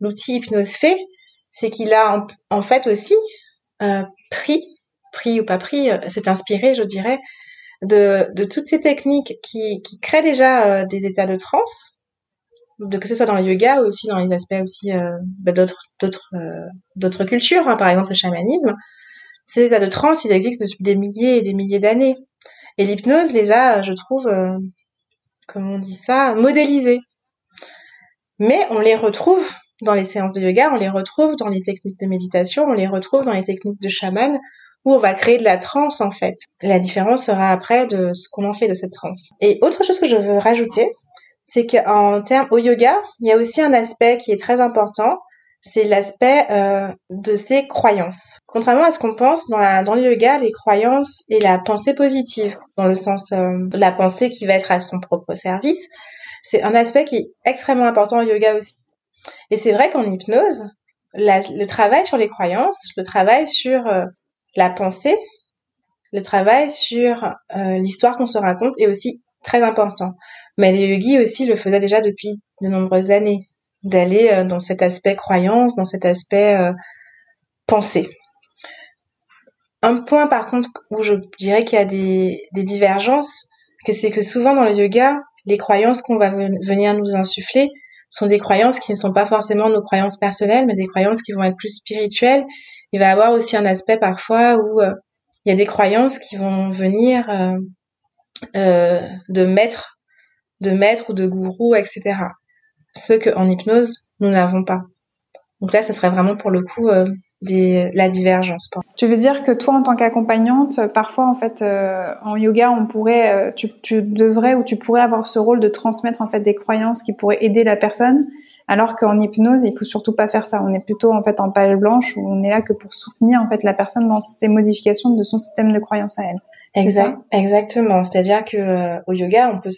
l'outil hypnose fait? C'est qu'il a en, fait aussi euh, pris, pris ou pas pris, euh, s'est inspiré, je dirais, de, de toutes ces techniques qui, qui créent déjà euh, des états de transe, de, que ce soit dans le yoga ou aussi dans les aspects aussi bah, d'autres d'autres d'autres cultures, hein, par exemple le chamanisme. Ces états de transe, ils existent depuis des milliers et des milliers d'années. Et l'hypnose les a, je trouve, comment on dit ça, modélisés. Mais on les retrouve dans les séances de yoga, on les retrouve dans les techniques de méditation, on les retrouve dans les techniques de chaman, où on va créer de la transe en fait. La différence sera après de ce qu'on en fait de cette transe. Et autre chose que je veux rajouter, c'est qu'en termes au yoga, il y a aussi un aspect qui est très important, c'est l'aspect euh, de ses croyances. Contrairement à ce qu'on pense dans, la, dans le yoga, les croyances et la pensée positive, dans le sens euh, de la pensée qui va être à son propre service, c'est un aspect qui est extrêmement important au yoga aussi. Et c'est vrai qu'en hypnose, le travail sur les croyances, le travail sur euh, la pensée, le travail sur euh, l'histoire qu'on se raconte est aussi très important. Mais les yogis aussi le faisaient déjà depuis de nombreuses années, d'aller euh, dans cet aspect croyance, dans cet aspect pensée. Un point par contre où je dirais qu'il y a des, des divergences, c'est que souvent dans le yoga, les croyances qu'on va venir nous insuffler, sont des croyances qui ne sont pas forcément nos croyances personnelles, mais des croyances qui vont être plus spirituelles. Il va y avoir aussi un aspect parfois où euh, il y a des croyances qui vont venir euh, euh, de maîtres, de maîtres ou de gourous, etc. Ce qu'en hypnose, nous n'avons pas. Donc là, ce serait vraiment pour le coup la divergence. Tu veux dire que toi, en tant qu'accompagnante, parfois, en fait, euh, en yoga, on pourrait, euh, tu, tu, devrais ou tu pourrais avoir ce rôle de transmettre en fait des croyances qui pourraient aider la personne, alors qu'en hypnose, il faut surtout pas faire ça. On est plutôt en fait en page blanche où on est là que pour soutenir en fait la personne dans ses modifications de son système de croyances à elle. Exact, exactement. C'est-à-dire que euh, au yoga, on peut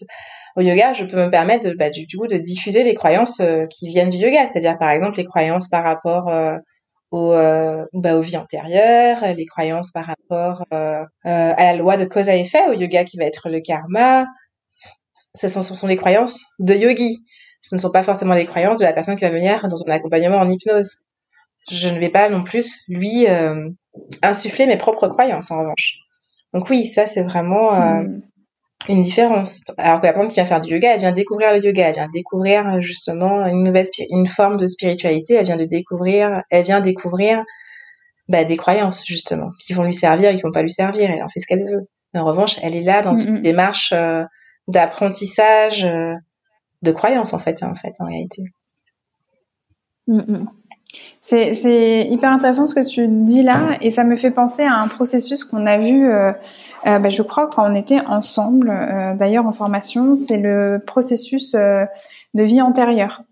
au yoga, je peux me permettre de, bah, du, coup de diffuser des croyances qui viennent du yoga, c'est-à-dire par exemple les croyances par rapport au, euh, bah, aux vies antérieures, les croyances par rapport euh, euh, à la loi de cause à effet, au yoga qui va être le karma. Ce sont, ce sont les croyances de yogi. Ce ne sont pas forcément les croyances de la personne qui va venir dans un accompagnement en hypnose. Je ne vais pas non plus lui euh, insuffler mes propres croyances en revanche. Donc oui, ça c'est vraiment euh, hmm une différence. Alors que la personne qui vient faire du yoga, elle vient découvrir le yoga, elle vient découvrir euh, justement une nouvelle une forme de spiritualité, elle vient de découvrir, elle vient découvrir bah, des croyances justement qui vont lui servir et qui vont pas lui servir. Elle en fait ce qu'elle veut. Mais en revanche, elle est là dans une démarche euh, d'apprentissage euh, de croyances en fait, en fait en réalité. C'est hyper intéressant ce que tu dis là et ça me fait penser à un processus qu'on a vu, euh, euh, bah, je crois, quand on était ensemble, euh, d'ailleurs en formation, c'est le processus de vie antérieure.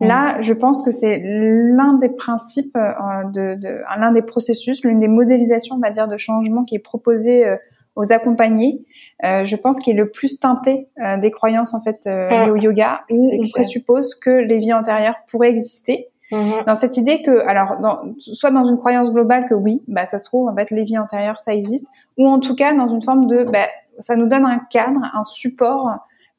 Là, je pense que c'est l'un des principes, de, de l'un des processus, l'une des modélisations, on va dire, de changement qui est proposé aux accompagnés. je pense qu'il est le plus teinté des croyances en fait liées au yoga, où on présuppose que les vies antérieures pourraient exister Mhm. Dans cette idée que, alors, soit dans une croyance globale que oui, bah, ça se trouve, en fait, les vies antérieures, ça existe, ou en tout cas dans une forme de, bah, ça nous donne un cadre, un support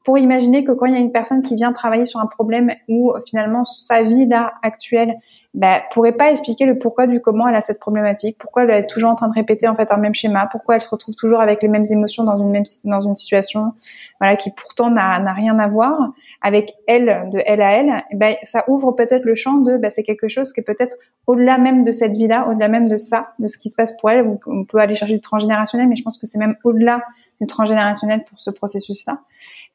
pour imaginer que quand il y a une personne qui vient travailler sur un problème où finalement sa vie là actuelle bah, pourrait pas expliquer le pourquoi du comment elle a cette problématique, pourquoi elle est toujours en train de répéter en fait un même schéma, pourquoi elle se retrouve toujours avec les mêmes émotions dans une même dans une situation, voilà, qui pourtant n'a rien à voir avec elle de elle à elle. Et ben ça ouvre peut-être le champ de, bah, c'est quelque chose qui est peut-être au-delà même de cette vie-là, au-delà même de ça, de ce qui se passe pour elle. On peut aller chercher du transgénérationnel, mais je pense que c'est même au-delà du transgénérationnel pour ce processus-là.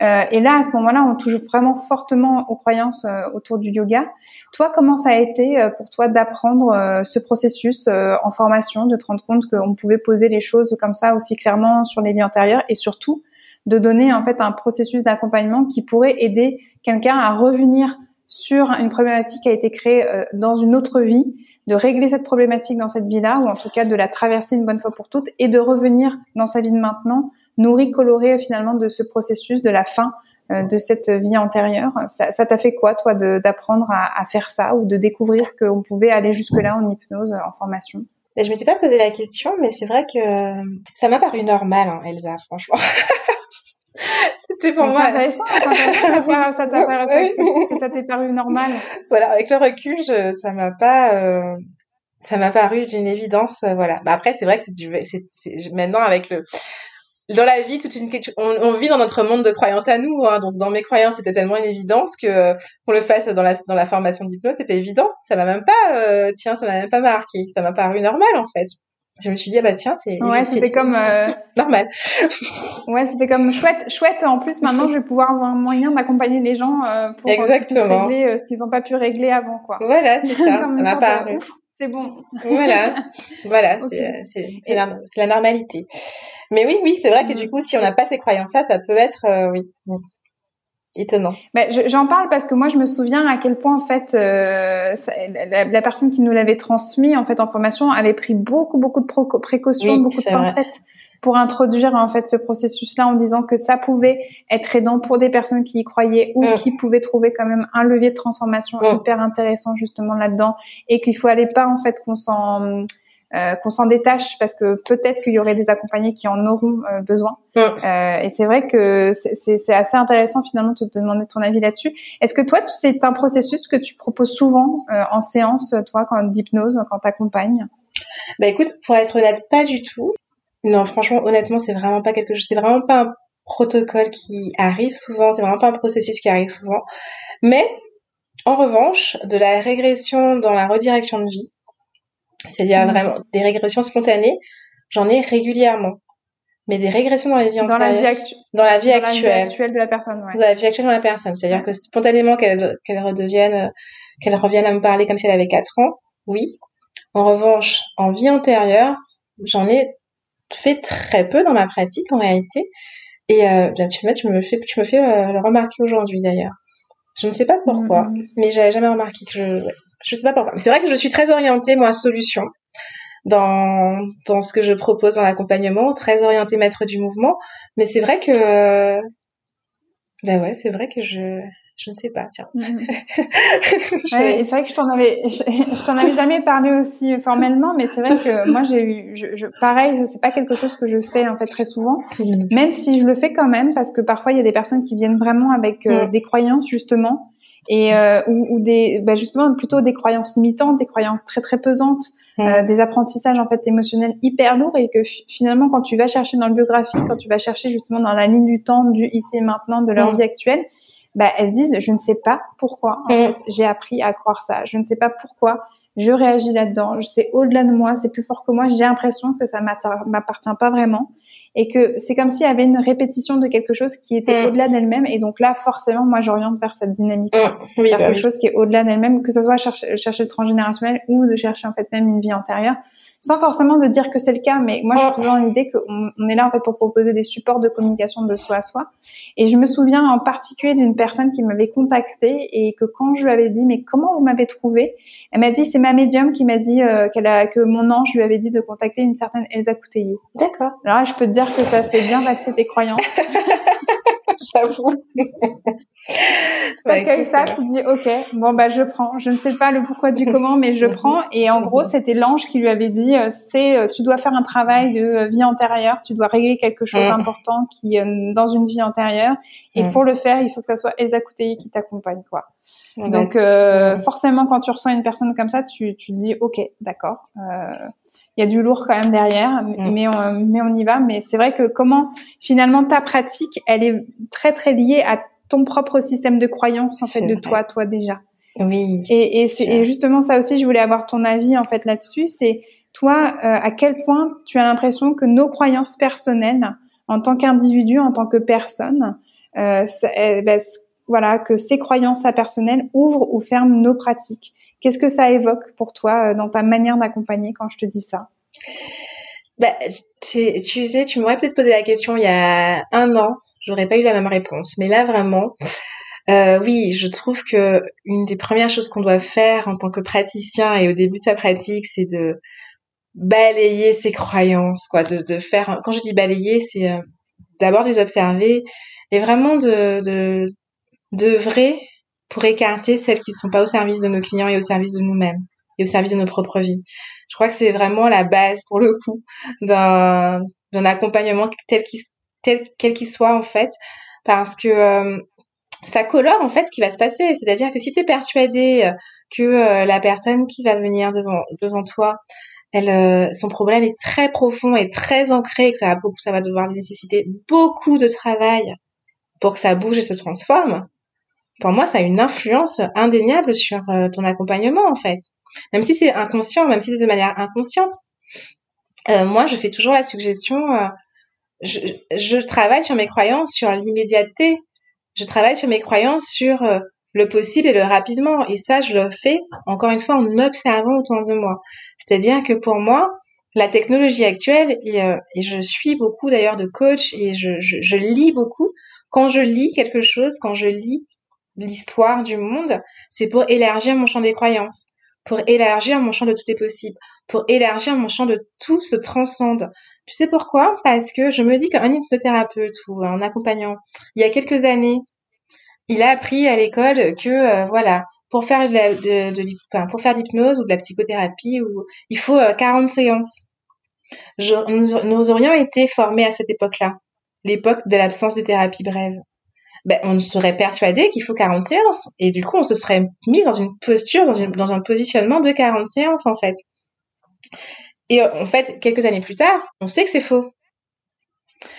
Euh, et là, à ce moment-là, on touche vraiment fortement aux croyances euh, autour du yoga. Toi, comment ça a été euh, pour toi d'apprendre euh, ce processus euh, en formation, de te rendre compte qu'on pouvait poser les choses comme ça aussi clairement sur les vies antérieures et surtout de donner en fait un processus d'accompagnement qui pourrait aider quelqu'un à revenir sur une problématique qui a été créée dans une autre vie, de régler cette problématique dans cette vie-là ou en tout cas de la traverser une bonne fois pour toutes et de revenir dans sa vie de maintenant nourri, coloré finalement de ce processus de la fin de cette vie antérieure. Ça t'a fait quoi, toi, d'apprendre à, faire ça ou de découvrir qu'on pouvait aller jusque-là en hypnose, en formation? Je ne m'étais pas posé la question, mais c'est vrai que ça m'a paru normal, hein, Elsa, franchement. [laughs] C'était pour moi. C'est intéressant, ça [laughs] t'a paru, que ça t'est paru normal. Voilà, avec le recul, je, ça m'a pas, euh, ça m'a paru d'une évidence, euh, voilà. Bah après, c'est vrai que c'est du, c'est, maintenant avec le, dans la vie, toute une on, on, vit dans notre monde de croyances à nous. Hein, donc dans mes croyances, c'était tellement une évidence que euh, qu'on le fasse dans la dans la formation d'hypnose, c'était évident. Ça m'a même pas, euh, tiens, ça m'a même pas marqué. Ça m'a paru normal en fait. Je me suis dit ah bah tiens, c'est ouais, c'était comme euh... [laughs] normal. ouais, c'était comme chouette, chouette. En plus, maintenant, je vais pouvoir avoir un moyen d'accompagner les gens euh, pour Exactement. régler ce qu'ils n'ont pas pu régler avant, quoi. Voilà, c'est [laughs] ça. ça m'a paru. C'est bon. voilà, voilà, [laughs] c'est c'est la, la normalité. Mais oui, oui, c'est vrai que du coup, si on n'a pas ces croyances-là, ça peut être, euh, oui, étonnant. Ben, j'en parle parce que moi, je me souviens à quel point, en fait, euh, la, personne qui nous l'avait transmis, en fait, en formation, avait pris beaucoup, beaucoup de précautions, beaucoup de pincettes pour introduire, en fait, ce processus-là en disant que ça pouvait être aidant pour des personnes qui y croyaient ou mm. qui pouvaient trouver quand même un levier de transformation mm. hyper intéressant, justement, là-dedans et qu'il faut aller pas, en fait, qu'on s'en euh, qu'on s'en détache parce que peut-être qu'il y aurait des accompagnés qui en auront euh, besoin. Euh, et c'est vrai que c'est assez intéressant finalement de te demander ton avis là-dessus. Est-ce que toi, c'est un processus que tu proposes souvent en séance, toi, quand d'hypnose, quand t'accompagnes? Bah écoute, pour être honnête, pas du tout. Non, franchement, honnêtement, c'est vraiment pas quelque chose. C'est vraiment pas un protocole qui arrive souvent. C'est vraiment pas un processus qui arrive souvent. Mais en revanche, de la régression dans la redirection de vie, c'est-à-dire mmh. vraiment des régressions spontanées, j'en ai régulièrement. Mais des régressions dans la vie dans la vie, dans la vie actuelle. La vie actuelle de la personne, ouais. Dans la vie actuelle de la personne. C'est-à-dire que spontanément qu'elle qu'elle redevienne, qu'elle revienne à me parler comme si elle avait 4 ans, oui. En revanche, en vie antérieure, j'en ai fait très peu dans ma pratique en réalité. Et euh, tu, me, tu me fais, tu me fais euh, le remarquer aujourd'hui d'ailleurs. Je ne sais pas pourquoi, mmh. mais j'avais jamais remarqué que je, je sais pas pourquoi. C'est vrai que je suis très orientée, moi, solution dans, dans ce que je propose dans l'accompagnement, très orientée maître du mouvement. Mais c'est vrai que, ben ouais, c'est vrai que je, je ne sais pas, tiens. Mhm. [laughs] c'est vrai que je t'en avais, je, t'en avais jamais parlé aussi formellement, mais c'est vrai que moi j'ai eu, je, je, pareil, c'est pas quelque chose que je fais en fait très souvent, mhm. même si je le fais quand même parce que parfois il y a des personnes qui viennent vraiment avec euh, des croyances justement et euh, ou, ou, des bah justement plutôt des croyances limitantes, des croyances très très pesantes, euh, des apprentissages en fait émotionnels hyper lourds et que finalement quand tu vas chercher dans le biographique, quand tu vas chercher justement dans la ligne du temps du ici et maintenant de leur vie actuelle, bah elles se disent je ne sais pas pourquoi en fait j'ai appris à croire ça, je ne sais pas pourquoi je réagis là-dedans, c'est au-delà de moi, c'est plus fort que moi, j'ai l'impression que ça m'appartient pas vraiment et que c'est comme s'il y avait une répétition de quelque chose qui était mm. au-delà d'elle-même et donc là forcément moi j'oriente vers cette dynamique mm. vers bah quelque chose qui est au-delà d'elle-même que ce soit chercher, chercher le transgénérationnel ou de chercher en fait même une vie antérieure sans forcément de dire que c'est le cas, mais moi, j'ai toujours l'idée qu'on on est là, en fait, pour proposer des supports de communication de soi à soi. Et je me souviens en particulier d'une personne qui m'avait contactée et que quand je lui avais dit, mais comment vous m'avez trouvé? Elle m'a dit, c'est ma médium qui m'a dit euh, qu'elle a, que mon ange lui avait dit de contacter une certaine Elsa Couteillé. D'accord. Alors là, je peux te dire que ça fait bien vaxer tes croyances. [laughs] [laughs] J'avoue. tu accueilles ça, tu dis ok, bon bah je prends. Je ne sais pas le pourquoi du [laughs] comment, mais je prends. Et en gros, c'était l'ange qui lui avait dit euh, c'est euh, tu dois faire un travail de euh, vie antérieure, tu dois régler quelque chose mm. d'important qui dans une vie antérieure. Et mm. pour le faire, il faut que ça soit Elsa qui t'accompagne quoi. Donc forcément, quand tu reçois une personne comme ça, tu tu te dis ok, d'accord. Il y a du lourd quand même derrière, mais on, mais on y va. Mais c'est vrai que comment finalement ta pratique, elle est très très liée à ton propre système de croyance en fait de toi, toi déjà. Oui. Et, et c'est justement ça aussi, je voulais avoir ton avis en fait là-dessus. C'est toi, euh, à quel point tu as l'impression que nos croyances personnelles, en tant qu'individu, en tant que personne, euh, eh ben, voilà, que ces croyances personnelles ouvrent ou ferment nos pratiques? Qu'est-ce que ça évoque pour toi euh, dans ta manière d'accompagner quand je te dis ça? Bah, tu sais, tu m'aurais peut-être posé la question il y a un an j'aurais pas eu la même réponse. Mais là, vraiment, euh, oui, je trouve que une des premières choses qu'on doit faire en tant que praticien et au début de sa pratique, c'est de balayer ses croyances, quoi, de, faire. Quand je dis balayer, c'est euh, d'abord les observer et vraiment de de d'œuvrer pour écarter celles qui ne sont pas au service de nos clients et au service de nous-mêmes et au service de nos propres vies. Je crois que c'est vraiment la base pour le coup d'un accompagnement tel qu'il tel quel qu'il soit en fait, parce que euh, ça colore en fait ce qui va se passer. C'est-à-dire que si tu es persuadé euh, que euh, la personne qui va venir devant devant toi, son problème est très profond et très ancré, et que ça va ça va devoir nécessiter beaucoup de travail pour que ça bouge et se transforme. Pour moi, ça a une influence indéniable sur ton accompagnement en fait, même si c'est inconscient, même si c'est de manière inconsciente. moi, je fais toujours la suggestion je, travaille sur mes croyances sur l'immédiateté. Je travaille sur mes croyances sur euh, le possible et le rapidement. Et ça, je le fais, encore une fois, en observant autour de moi. C'est-à-dire que pour moi, la technologie actuelle, et, euh, je suis beaucoup d'ailleurs de coach et je, je, lis beaucoup, quand je lis quelque chose, quand je lis l'histoire du monde, c'est pour élargir mon champ des croyances, pour élargir mon champ de tout est possible, pour élargir mon champ de tout se transcende, tu sais pourquoi? Parce que je me dis qu'un hypnothérapeute ou un accompagnant, il y a quelques années, il a appris à l'école que euh, voilà, pour faire de, la, ou de la psychothérapie, il faut 40 euh, séances. nous, aurions été formés à cette époque-là, l'époque de l'absence des thérapies brèves. Ben, on serait persuadé qu'il faut 40 séances. Et du coup, on se serait mis dans une posture, dans, une, dans un positionnement de 40 séances, en fait. Et en fait, quelques années plus tard, on sait que c'est faux.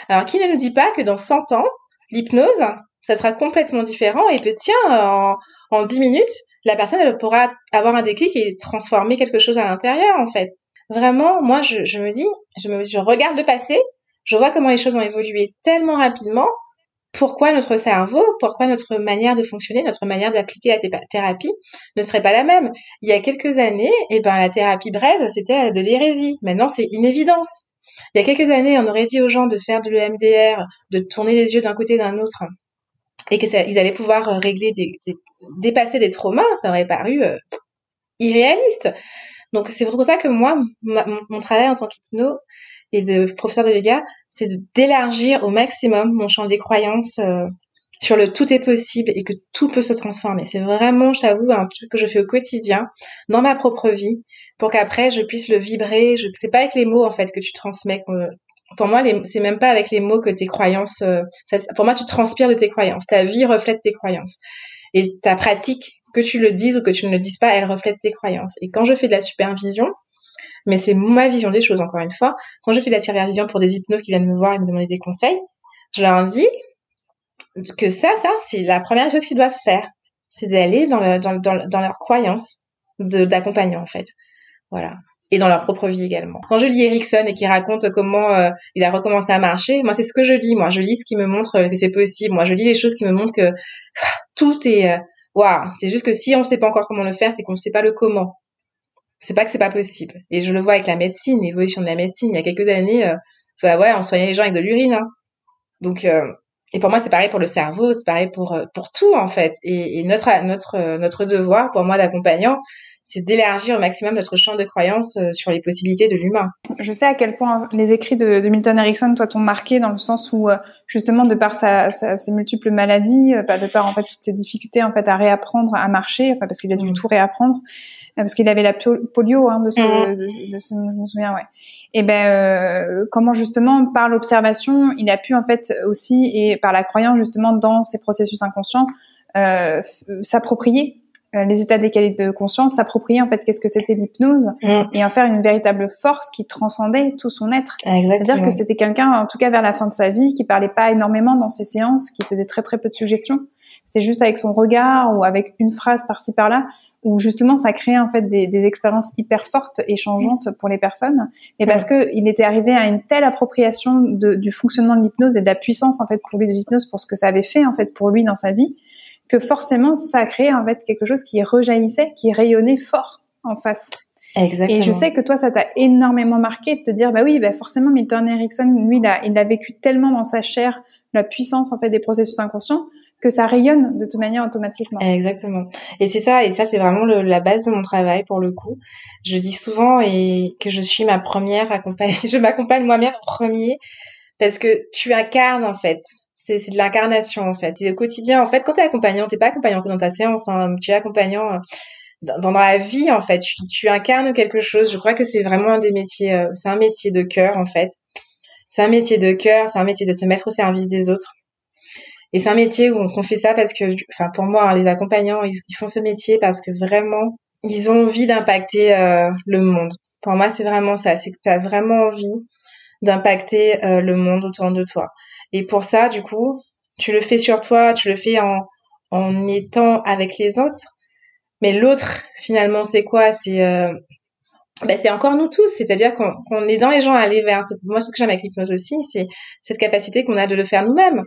Alors, qui ne nous dit pas que dans 100 ans, l'hypnose, ça sera complètement différent et que tiens, en, en 10 minutes, la personne, elle pourra avoir un déclic et transformer quelque chose à l'intérieur, en fait. Vraiment, moi, je, je me dis, je, me, je regarde le passé, je vois comment les choses ont évolué tellement rapidement pourquoi notre cerveau, pourquoi notre manière de fonctionner, notre manière d'appliquer la thérapie ne serait pas la même? Il y a quelques années, eh ben, la thérapie brève, c'était de l'hérésie. Maintenant, c'est une évidence. Il y a quelques années, on aurait dit aux gens de faire de l'EMDR, de tourner les yeux d'un côté d'un autre, et que ça, ils allaient pouvoir euh, régler des, dépasser des traumas, ça aurait paru euh, irréaliste. Donc c'est pour ça que moi, mon travail en tant qu'hypno et de professeur de yoga, c'est d'élargir au maximum mon champ des croyances euh, sur le tout est possible et que tout peut se transformer. C'est vraiment, je t'avoue, un truc que je fais au quotidien, dans ma propre vie, pour qu'après je puisse le vibrer. Je... C'est pas avec les mots en fait que tu transmets. Pour moi, les... c'est même pas avec les mots que tes croyances. Euh, pour moi, tu transpires de tes croyances. Ta vie reflète tes croyances et ta pratique, que tu le dises ou que tu ne le dises pas, elle reflète tes croyances. Et quand je fais de la supervision, mais c'est ma vision des choses, encore une fois. Quand je fais de la supervision pour des hypnos qui viennent me voir et me demander des conseils, je leur dis que ça, ça, c'est la première chose qu'ils doivent faire. C'est d'aller dans, dans, dans, dans leur croyance d'accompagnant, en fait. Voilà. Et dans leur propre vie également. Quand je lis Erickson et qu'il raconte comment euh, il a recommencé à marcher, moi, c'est ce que je lis. Moi, je lis ce qui me montre que c'est possible. Moi, je lis les choses qui me montrent que tout est... Euh, waouh C'est juste que si on ne sait pas encore comment le faire, c'est qu'on ne sait pas le comment c'est pas que c'est pas possible. Et je le vois avec la médecine, l'évolution de la médecine. Il y a quelques années, euh, voilà, on soignait les gens avec de l'urine. Hein. Donc, euh, et pour moi, c'est pareil pour le cerveau, c'est pareil pour euh, pour tout en fait. Et, et notre notre notre devoir, pour moi d'accompagnant, c'est d'élargir au maximum notre champ de croyance euh, sur les possibilités de l'humain. Je sais à quel point les écrits de, de Milton Erickson, toi, t'ont marqué dans le sens où, euh, justement, de par sa, sa, ses multiples maladies, euh, bah, de par en fait toutes ses difficultés en fait à réapprendre à marcher, enfin parce qu'il a dû mm. tout réapprendre, parce qu'il avait la polio, hein, de ce, mm. de, de ce, je me souviens, ouais. Et ben, euh, comment justement par l'observation, il a pu en fait aussi et par la croyance justement dans ses processus inconscients euh, s'approprier les états décalés de conscience, s'approprier en fait qu'est-ce que c'était l'hypnose mm. et en faire une véritable force qui transcendait tout son être. C'est-à-dire que c'était quelqu'un, en tout cas vers la fin de sa vie, qui parlait pas énormément dans ses séances, qui faisait très très peu de suggestions. C'était juste avec son regard ou avec une phrase par-ci par-là où justement ça créait en fait des, des, expériences hyper fortes et changeantes pour les personnes et parce que il était arrivé à une telle appropriation de, du fonctionnement de l'hypnose et de la puissance en fait pour lui de l'hypnose pour ce que ça avait fait en fait pour lui dans sa vie que forcément ça créé en fait quelque chose qui rejaillissait, qui rayonnait fort en face. Exactement. Et je sais que toi, ça t'a énormément marqué de te dire, bah oui, bah forcément, Milton Erickson, lui, il a, il a vécu tellement dans sa chair la puissance en fait des processus inconscients que ça rayonne de toute manière automatiquement. Exactement. Et c'est ça, et ça c'est vraiment le, la base de mon travail pour le coup. Je dis souvent et que je suis ma première accompagnée, [laughs] je m'accompagne moi-même en premier parce que tu incarnes en fait c'est de l'incarnation en fait. Et au quotidien, en fait, quand tu es accompagnant, t'es pas accompagnant que dans ta séance, hein, tu es accompagnant euh, dans, dans, la vie en fait. Tu, tu, incarnes quelque chose. Je crois que c'est vraiment un des métiers, euh, c'est un métier de cœur en fait. C'est un métier de cœur, c'est un métier de se mettre au service des autres. Et c'est un métier où on fait ça parce que, enfin pour moi, hein, les accompagnants, ils, font ce métier parce que vraiment, ils ont envie d'impacter euh, le monde. Pour moi, c'est vraiment ça. C'est que tu as vraiment envie d'impacter le monde autour de toi. Et pour ça, du coup, tu le fais sur toi, tu le fais en, en étant avec les autres. Mais l'autre, finalement, c'est quoi? C'est euh, ben, c'est encore nous tous. C'est-à-dire qu'on est dans les gens à aller vers. Moi, ce que j'aime avec l'hypnose aussi, c'est cette capacité qu'on a de le faire nous-mêmes,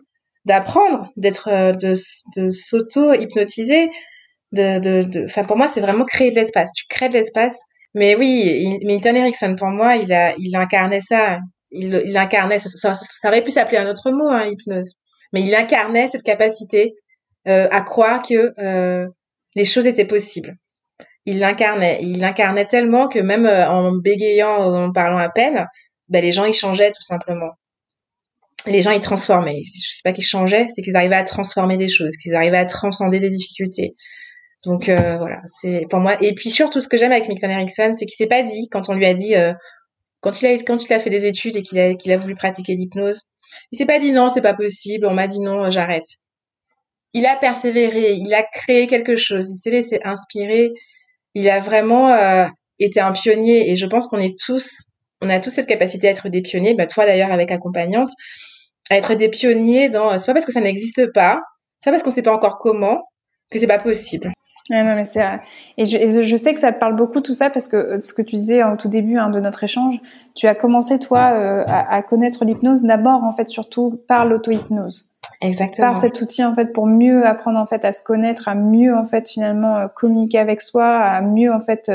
d'apprendre, d'être, euh, de, s'auto-hypnotiser. De, de, de, pour moi, c'est vraiment créer de l'espace. Tu crées de l'espace. Mais oui, Milton Erickson, pour moi, il a, il incarnait ça il, incarnait, ça, aurait pu s'appeler un autre mot, hein, hypnose, mais il incarnait cette capacité euh, à croire que euh, les choses étaient possibles. Il l'incarnait, il l'incarnait tellement que même euh, en bégayant, en parlant à peine, ben, les gens ils changeaient tout simplement. Les gens ils transformaient. Je sais pas qu'ils changeaient, c'est qu'ils arrivaient à transformer des choses, qu'ils arrivaient à transcender des difficultés. Donc voilà, c'est pour moi. Et puis surtout, ce que j'aime avec Milton Erickson, c'est qu'il s'est pas dit quand on lui a dit quand il a, quand il a fait des études et qu'il a, qu'il a voulu pratiquer l'hypnose, il s'est pas dit non, c'est pas possible, on m'a dit non, j'arrête. Il a persévéré, il a créé quelque chose, il s'est laissé inspirer, il a vraiment euh, été un pionnier. Et je pense qu'on est tous, on a tous cette capacité à être des pionniers, bah toi d'ailleurs avec accompagnante, à être des pionniers dans, c'est pas parce que ça n'existe pas, c'est pas parce qu'on sait pas encore comment que c'est pas possible. Ouais, non, mais c'est et je, je, sais que ça te parle beaucoup tout ça parce que euh, ce que tu disais au tout début hein, de notre échange, tu as commencé toi euh, à, à, connaître l'hypnose d'abord en fait surtout par l'auto-hypnose. Exactement. Par cet outil en fait pour mieux apprendre en fait à se connaître, à mieux en fait finalement euh, communiquer avec soi, à mieux en fait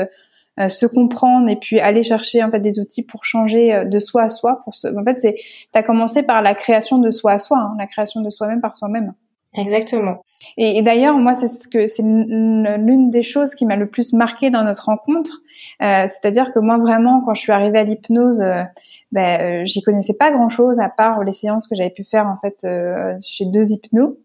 se comprendre et puis aller chercher en fait des outils pour changer de soi à soi. Pour se... En fait, c'est t'as commencé par la création de soi à soi, hein, la création de soi-même par soi-même. Exactement. Et, d'ailleurs, moi, c'est ce que c'est l'une des choses qui m'a le plus marqué dans notre rencontre. Euh, C'est-à-dire que moi, vraiment, quand je suis arrivée à l'hypnose, euh, ben, euh, j'y connaissais pas grand-chose à part les séances que j'avais pu faire en fait euh, chez deux hypnos.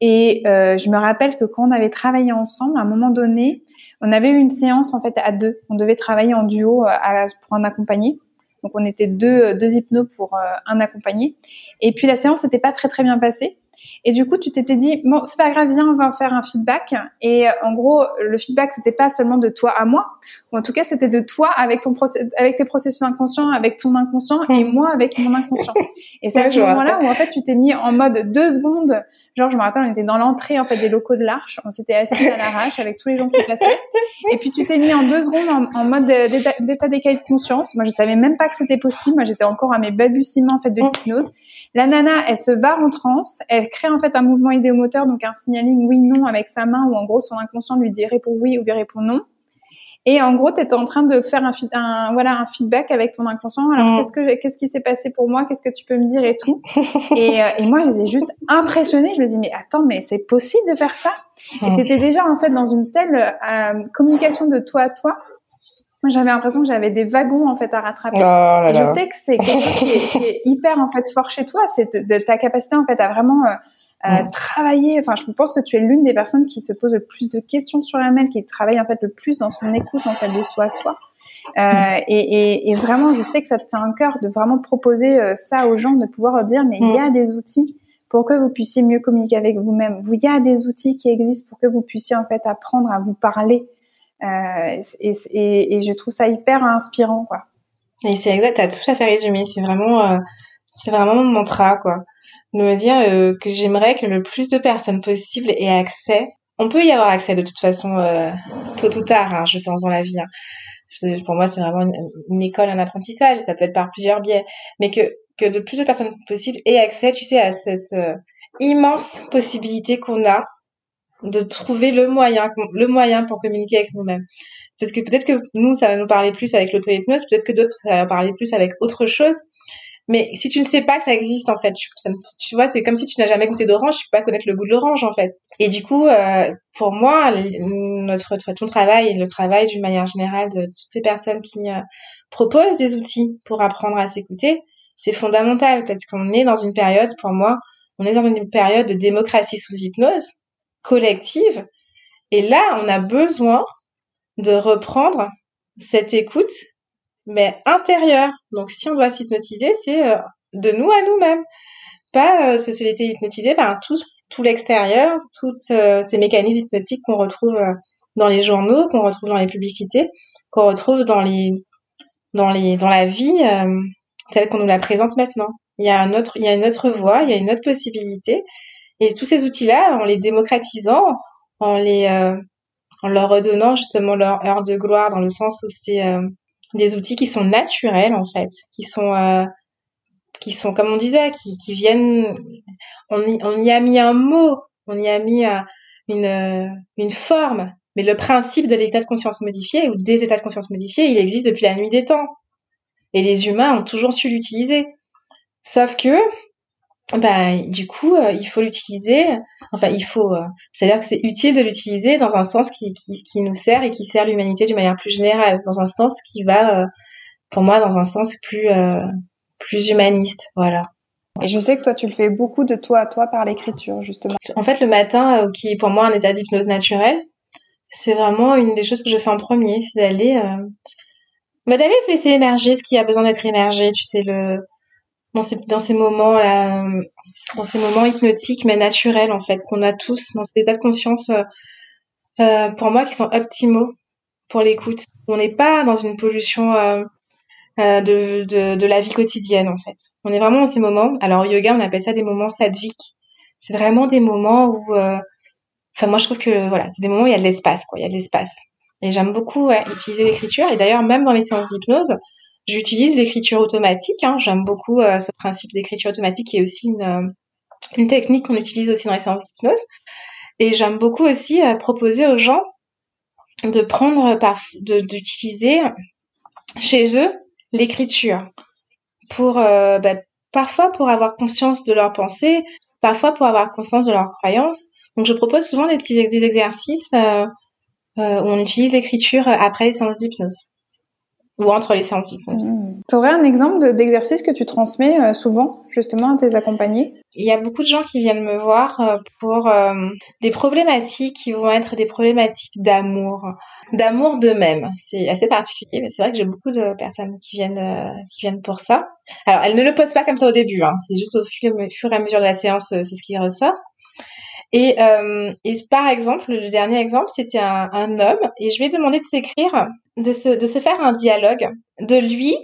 Et je me rappelle que quand on avait travaillé ensemble, à un moment donné, on avait eu une séance en fait à deux. On devait travailler en duo à, pour un accompagné. Donc on était deux, deux hypnos pour un accompagné. Et puis la séance n'était pas très très bien passée. Et du coup, tu t'étais dit, bon, c'est pas grave, viens, on va faire un feedback. Et euh, en gros, le feedback, c'était pas seulement de toi à moi, ou en tout cas, c'était de toi avec ton avec tes processus inconscients, avec ton inconscient, et moi avec mon inconscient. Et c'est à ce moment-là où en fait, tu t'es mis en mode deux secondes Genre, je me rappelle, on était dans l'entrée en fait des locaux de l'Arche. On s'était assis à l'arrache avec tous les gens qui passaient. Et puis tu t'es mis en deux secondes en, en mode d'état d'écaille de conscience. Moi, je savais même pas que c'était possible. Moi, j'étais encore à mes balbutiements en fait de hypnose. La nana, elle se barre en transe. Elle crée en fait un mouvement idéomoteur, donc un signaling oui/non avec sa main, où en gros son inconscient lui dit répond oui ou bien répond non. Et en gros, tu étais en train de faire un, un, voilà, un feedback avec ton inconscient. Alors, mm. qu'est-ce que qu'est-ce qui s'est passé pour moi? Qu'est-ce que tu peux me dire et tout? [laughs] Et, euh, et, moi, je les ai juste impressionnés. Je me dis, mais attends, mais c'est possible de faire ça? Et mm. tu étais déjà en fait dans une telle euh, communication de toi à toi. Moi, j'avais l'impression que j'avais des wagons en fait à rattraper. Oh et je sais que c'est quelque chose qui est, hyper en fait fort chez toi, c'est de, ta capacité en fait à vraiment euh, euh, travailler. Enfin, je pense que tu es l'une des personnes qui se pose le plus de questions sur elle-même, qui travaille en fait le plus dans son écoute en fait de soi à soi. Euh, et, et, et, vraiment, je sais que ça te tient à cœur de vraiment proposer euh, ça aux gens, de pouvoir leur dire, mais il y a mm. des outils pour que vous puissiez mieux communiquer avec vous-même. Il y a des outils qui existent pour que vous puissiez en fait apprendre à vous parler. Euh, et, et, je trouve ça hyper inspirant, quoi. Et c'est exact, t'as tout à fait résumé. C'est vraiment, euh, c'est vraiment mon mantra, quoi de me dire euh, que j'aimerais que le plus de personnes possible aient accès. On peut y avoir accès de toute façon, euh, tôt ou tard, hein, je pense, dans la vie. Hein. Pour moi, c'est vraiment une, école, un apprentissage. Ça peut être par plusieurs biais, mais que que de plus de personnes possible aient accès, tu sais, à cette euh, immense possibilité qu'on a de trouver le moyen, le moyen pour communiquer avec nous-mêmes. Parce que peut-être que nous, ça va nous parler plus avec l'auto-hypnose, peut-être que d'autres, ça va parler plus avec autre chose. Mais si tu ne sais pas que ça existe, en fait, tu, vois, c'est comme si tu n'as jamais goûté d'orange, tu peux pas connaître le goût de l'orange, en fait. Et du coup, euh, pour moi, notre, ton travail et le travail d'une manière générale de toutes ces personnes qui euh, proposent des outils pour apprendre à s'écouter, c'est fondamental parce qu'on est dans une période, pour moi, on est dans une période de démocratie sous hypnose collective. Et là, on a besoin de reprendre cette écoute mais intérieur. Donc si on doit s'hypnotiser, c'est euh, de nous à nous-mêmes. Pas euh, se laisser hypnotiser par tout, tout l'extérieur, tous euh, ces mécanismes hypnotiques qu'on retrouve euh, dans les journaux, qu'on retrouve dans les publicités, qu'on retrouve dans les dans les dans la vie telle qu'on nous la présente maintenant. Il y a un autre il y a une autre voie, il y a une autre possibilité et tous ces outils-là en les démocratisant, en les en leur redonnant justement leur heure de gloire dans le sens où c'est des outils qui sont naturels en fait, qui sont euh, qui sont comme on disait, qui, viennent. On y, a mis un mot, on y a mis euh, une une forme, mais le principe de l'état de conscience modifié ou des états de conscience modifiés, il existe depuis la nuit des temps, et les humains ont toujours su l'utiliser. Sauf que bah, du coup, euh, il faut l'utiliser. Enfin, il faut. Euh, C'est-à-dire que c'est utile de l'utiliser dans un sens qui, qui, qui, nous sert et qui sert l'humanité d'une manière plus générale, dans un sens qui va, euh, pour moi, dans un sens plus plus humaniste. Voilà. Et je sais que toi, tu le fais beaucoup de toi à toi par l'écriture, justement. En fait, le matin, qui est pour moi un état d'hypnose naturelle, c'est vraiment une des choses que je fais en premier, c'est d'aller, bah, d'aller laisser émerger ce qui a besoin d'être émergé. Tu sais le dans ces, moments là, dans ces moments hypnotiques mais naturels en fait qu'on a tous dans ces états de conscience euh, euh, pour moi qui sont optimaux pour l'écoute. On n'est pas dans une pollution euh, euh, de, la vie quotidienne en fait. On est vraiment dans ces moments. Alors au yoga on appelle ça des moments sadviques. C'est vraiment des moments où, euh, enfin moi je trouve que voilà, c'est des moments où il y a de l'espace quoi, il y a de l'espace. Et j'aime beaucoup utiliser l'écriture. Et d'ailleurs même dans les séances d'hypnose, J'utilise l'écriture automatique. Hein. J'aime beaucoup euh, ce principe d'écriture automatique qui est aussi une, euh, une technique qu'on utilise aussi dans les séances d'hypnose. Et j'aime beaucoup aussi euh, proposer aux gens de prendre, d'utiliser chez eux l'écriture pour bah, parfois pour avoir conscience de leurs pensées, parfois pour avoir conscience de leurs croyances. Donc je propose souvent des petits des exercices où on utilise l'écriture après les séances d'hypnose ou entre les séances mmh. Tu aurais un exemple d'exercice que tu transmets euh, souvent justement à tes accompagnés? Il y a beaucoup de gens qui viennent me voir euh, pour euh, des problématiques qui vont être des problématiques d'amour, d'amour d'eux-mêmes. C'est assez particulier, mais c'est vrai que j'ai beaucoup de personnes qui viennent qui viennent pour ça. Alors elles ne le posent pas comme ça au début, hein. c'est juste au fur, et à mesure de la séance, c'est ce qui ressort. Et, euh, et par exemple, le dernier exemple, c'était un, un, homme, et je lui ai demandé de s'écrire, de se, de se faire un dialogue de lui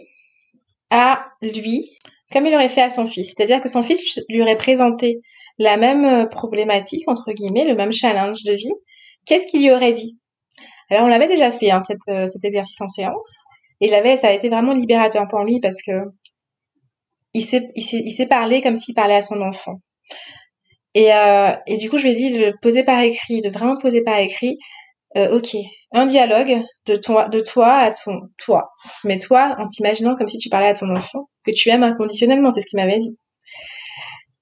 à lui, comme il aurait fait à son fils. C'est-à-dire que son fils lui aurait présenté la même euh, problématique, entre guillemets, le même challenge de vie. Qu'est-ce qu'il lui aurait dit? Alors, on l'avait déjà fait, hein, euh, cet exercice en séance, et il avait, ça a été vraiment libérateur pour lui parce que il s'est, il s'est, il s'est parlé comme s'il parlait à son enfant. Et, euh, et du coup, je lui ai dit de poser par écrit, de vraiment poser par écrit ok, un dialogue de toi, de toi à ton toi, mais toi en t'imaginant comme si tu parlais à ton enfant que tu aimes inconditionnellement, c'est ce qu'il m'avait dit.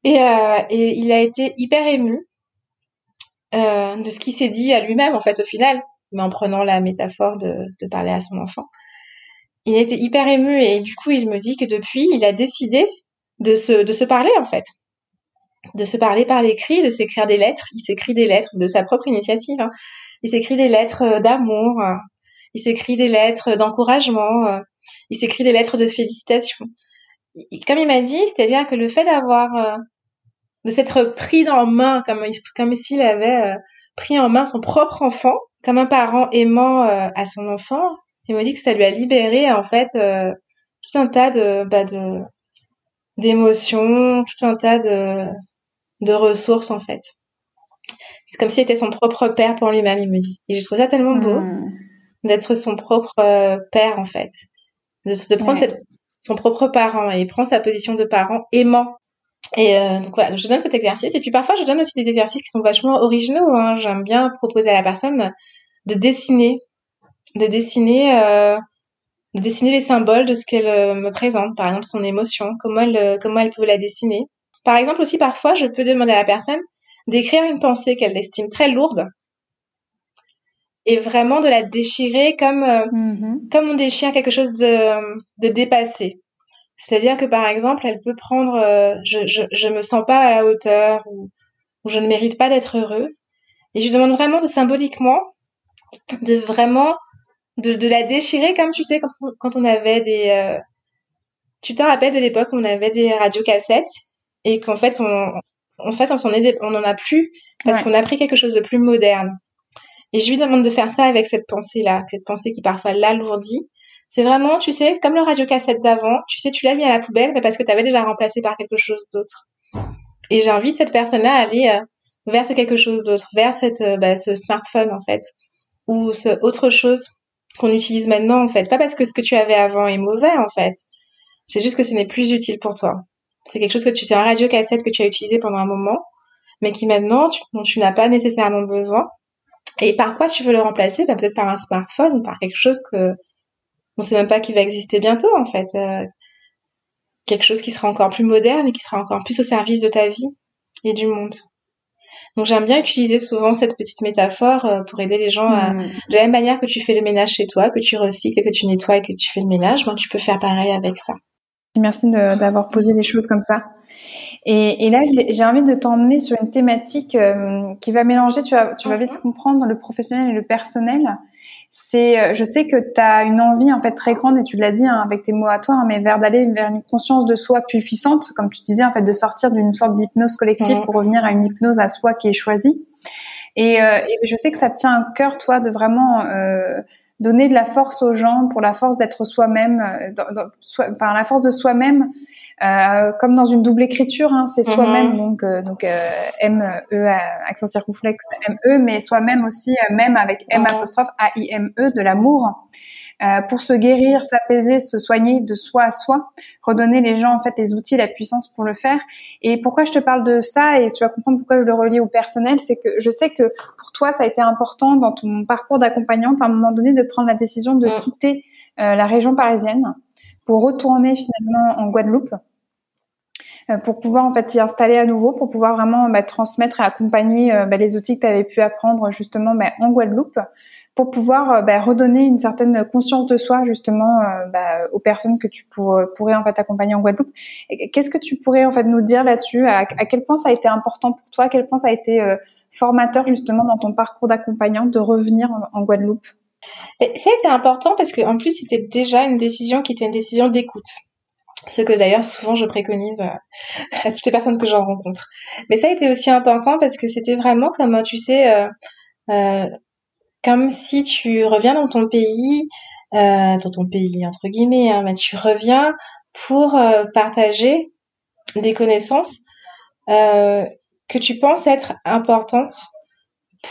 Et, euh, il a été hyper ému euh, de ce qu'il s'est dit à lui-même en fait au final, mais en prenant la métaphore de, de parler à son enfant. Il a été hyper ému et du coup il me dit que depuis il a décidé de se, de se parler en fait, de se parler par l'écrit, de s'écrire des lettres. Il s'écrit des lettres de sa propre initiative. Hein. Il s'écrit des lettres euh, d'amour, il s'écrit des lettres d'encouragement, euh, il s'écrit des lettres de félicitations. Comme il m'a dit, c'est-à-dire que le fait d'avoir, euh, de s'être pris en main, comme, comme s'il avait pris en main son propre enfant, comme un parent aimant à son enfant, il m'a dit que ça lui a libéré en fait tout un tas de, bah, de d'émotions, tout un tas de, de ressources en fait. C'est comme si c'était son propre père pour lui-même, il me dit. Et je trouve ça tellement beau hmm. d'être son propre euh, père, en fait. De, prendre son propre parent et prendre sa position de parent aimant. Et euh, donc voilà, je donne cet exercice. Et puis parfois, je donne aussi des exercices qui sont vachement originaux. Hein. J'aime bien proposer à la personne de dessiner, de dessiner, euh, de dessiner les symboles de ce qu'elle me présente. Par exemple, son émotion, comment elle, comment elle peut la dessiner. Par exemple, aussi parfois, je peux demander à la personne d'écrire une pensée qu'elle estime très lourde et vraiment de la déchirer comme euh, mm-hmm. comme on déchire quelque chose de, de dépassé. C'est-à-dire que par exemple, elle peut prendre euh, je, je je me sens pas à la hauteur ou, ou je ne mérite pas d'être heureux et je demande vraiment de symboliquement de vraiment de, de la déchirer comme tu sais quand, quand on avait des euh, tu te rappelles de l'époque où on avait des radiocassettes? Et qu'en fait on, en fait, on, est, on en a plus parce qu'on a pris quelque chose de plus moderne. Et je lui demande de faire ça avec cette pensée-là, cette pensée qui parfois l'alourdit. C'est vraiment, tu sais, comme le radiocassette d'avant, tu sais, tu l'as mis à la poubelle mais parce que tu avais déjà remplacé par quelque chose d'autre. Et j'invite cette personne-là à aller euh, vers ce quelque chose d'autre, vers cette, euh, bah, ce smartphone en fait, ou ce autre chose qu'on utilise maintenant en fait. Pas parce que ce que tu avais avant est mauvais en fait, c'est juste que ce n'est plus utile pour toi. C'est quelque chose que tu, c'est un radio cassette que tu as utilisé pendant un moment, mais qui maintenant, tu, dont tu n'as pas nécessairement besoin. Et par quoi tu veux le remplacer? Bah, Peut-être par un smartphone ou par quelque chose que on sait même pas qui va exister bientôt, en fait. Euh, quelque chose qui sera encore plus moderne et qui sera encore plus au service de ta vie et du monde. Donc j'aime bien utiliser souvent cette petite métaphore euh, pour aider les gens à... Mmh. De la même manière que tu fais le ménage chez toi, que tu recycles, que tu nettoies et que tu fais le ménage, ben, tu peux faire pareil avec ça. Merci d'avoir posé les choses comme ça. Et, et là, j'ai envie de t'emmener sur une thématique euh, qui va mélanger, tu vas, tu vas vite mhm. comprendre, le professionnel et le personnel. C'est, euh, je sais que tu as une envie en fait très grande, et tu l'as dit hein, avec tes mots à toi, hein, mais vers d'aller vers une conscience de soi plus puissante, comme tu disais en fait, de sortir d'une sorte d'hypnose collective mhm. pour revenir à une hypnose à soi qui est choisie. Et, euh, et, je sais que ça te tient à cœur, toi, de vraiment donner de la force aux gens pour la force d'être soi-même, euh, enfin la force de soi-même, euh, comme dans une double écriture, hein, c'est soi-même mm-hmm. donc euh, donc euh, M E accent circonflexe M E, mais soi-même aussi même avec M mm-hmm. apostrophe A I M E de l'amour. Euh, pour se guérir, s'apaiser, se soigner de soi à soi, redonner les gens en fait les outils, la puissance pour le faire. Et pourquoi je te parle de ça et tu vas comprendre pourquoi je le relie au personnel, c'est que je sais que pour toi ça a été important dans ton parcours d'accompagnante à un moment donné de prendre la décision de mm. quitter euh, la région parisienne pour retourner finalement en Guadeloupe euh, pour pouvoir en fait y installer à nouveau, pour pouvoir vraiment bah, transmettre et accompagner bah, les outils que tu avais pu apprendre justement bah, en Guadeloupe, pour pouvoir euh, bah, redonner une certaine conscience de soi justement euh, bah, aux personnes que tu pourrais en fait accompagner en Guadeloupe. Qu'est-ce que tu pourrais en fait nous dire là-dessus? À, quel point ça a été important pour toi? À quel point ça a été euh, formateur justement dans ton parcours d'accompagnante de revenir en, Guadeloupe? Ça a été important parce qu'en plus c'était déjà une décision qui était une décision d'écoute. Ce que d'ailleurs souvent je préconise à toutes les personnes que j'en rencontre. Mais ça a été aussi important parce que c'était vraiment comme tu sais euh, comme si tu reviens dans ton pays, euh, dans ton pays entre guillemets, hein, tu reviens pour euh, partager des connaissances euh, que tu penses être importantes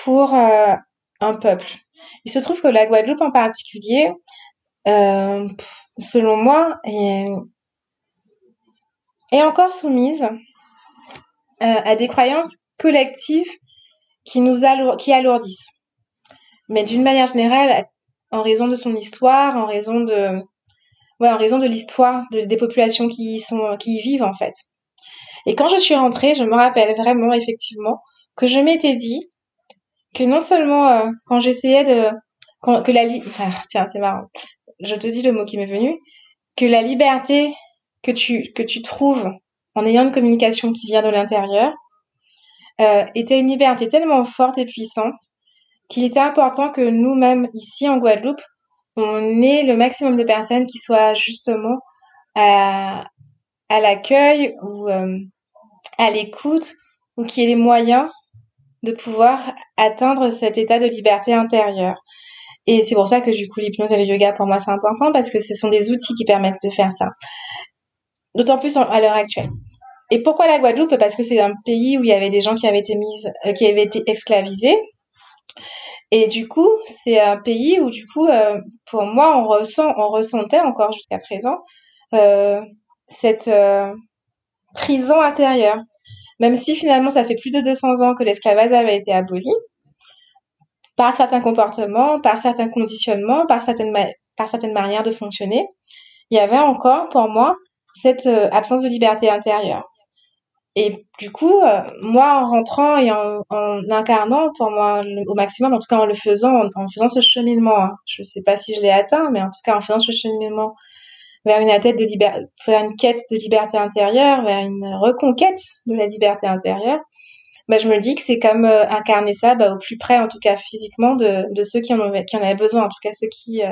pour un peuple. Il se trouve que la Guadeloupe en particulier, selon moi, est, est encore soumise à des croyances collectives qui nous qui alourdissent. Mais d'une manière générale, en raison de son histoire, en raison de, ouais, en raison de l'histoire de, des populations qui sont, qui y vivent en fait. Et quand je suis rentrée, je me rappelle vraiment effectivement que je m'étais dit que non seulement euh, quand j'essayais de que la [laughs] ah, tiens c'est marrant je te dis le mot qui m'est venu que la liberté que tu que tu trouves en ayant une communication qui vient de l'intérieur euh, était une liberté tellement forte et puissante qu'il était important que nous-mêmes ici en Guadeloupe on ait le maximum de personnes qui soient justement à, l'accueil ou euh, à l'écoute ou qui aient les moyens de pouvoir atteindre cet état de liberté intérieure. Et c'est pour ça que du coup l'hypnose et le yoga pour moi c'est important parce que ce sont des outils qui permettent de faire ça. D'autant plus à l'heure actuelle. Et pourquoi la Guadeloupe? Parce que c'est un pays où il y avait des gens qui avaient été mis, euh, qui avaient été esclavisés. Et du coup, c'est un pays où du coup, euh, pour moi, on ressent, on ressentait encore jusqu'à présent euh, cette prison intérieure. Même si finalement ça fait plus de 200 ans que l'esclavage avait été aboli, par certains comportements, par certains conditionnements, par certaines, par certaines manières de fonctionner, il y avait encore pour moi cette euh, absence de liberté intérieure. Et du coup, euh, moi, en rentrant et en, incarnant, pour moi, au maximum, en tout cas en le faisant, en, faisant ce cheminement, hein, je ne sais pas si je l'ai atteint, mais en tout cas en faisant ce cheminement vers une, tête de vers une quête de liberté intérieure, vers une reconquête de la liberté intérieure, bah, je me dis que c'est comme euh, incarner ça bah, au plus près, en tout cas physiquement, de, de ceux qui en, avaient, qui en avaient besoin, en tout cas ceux qui euh,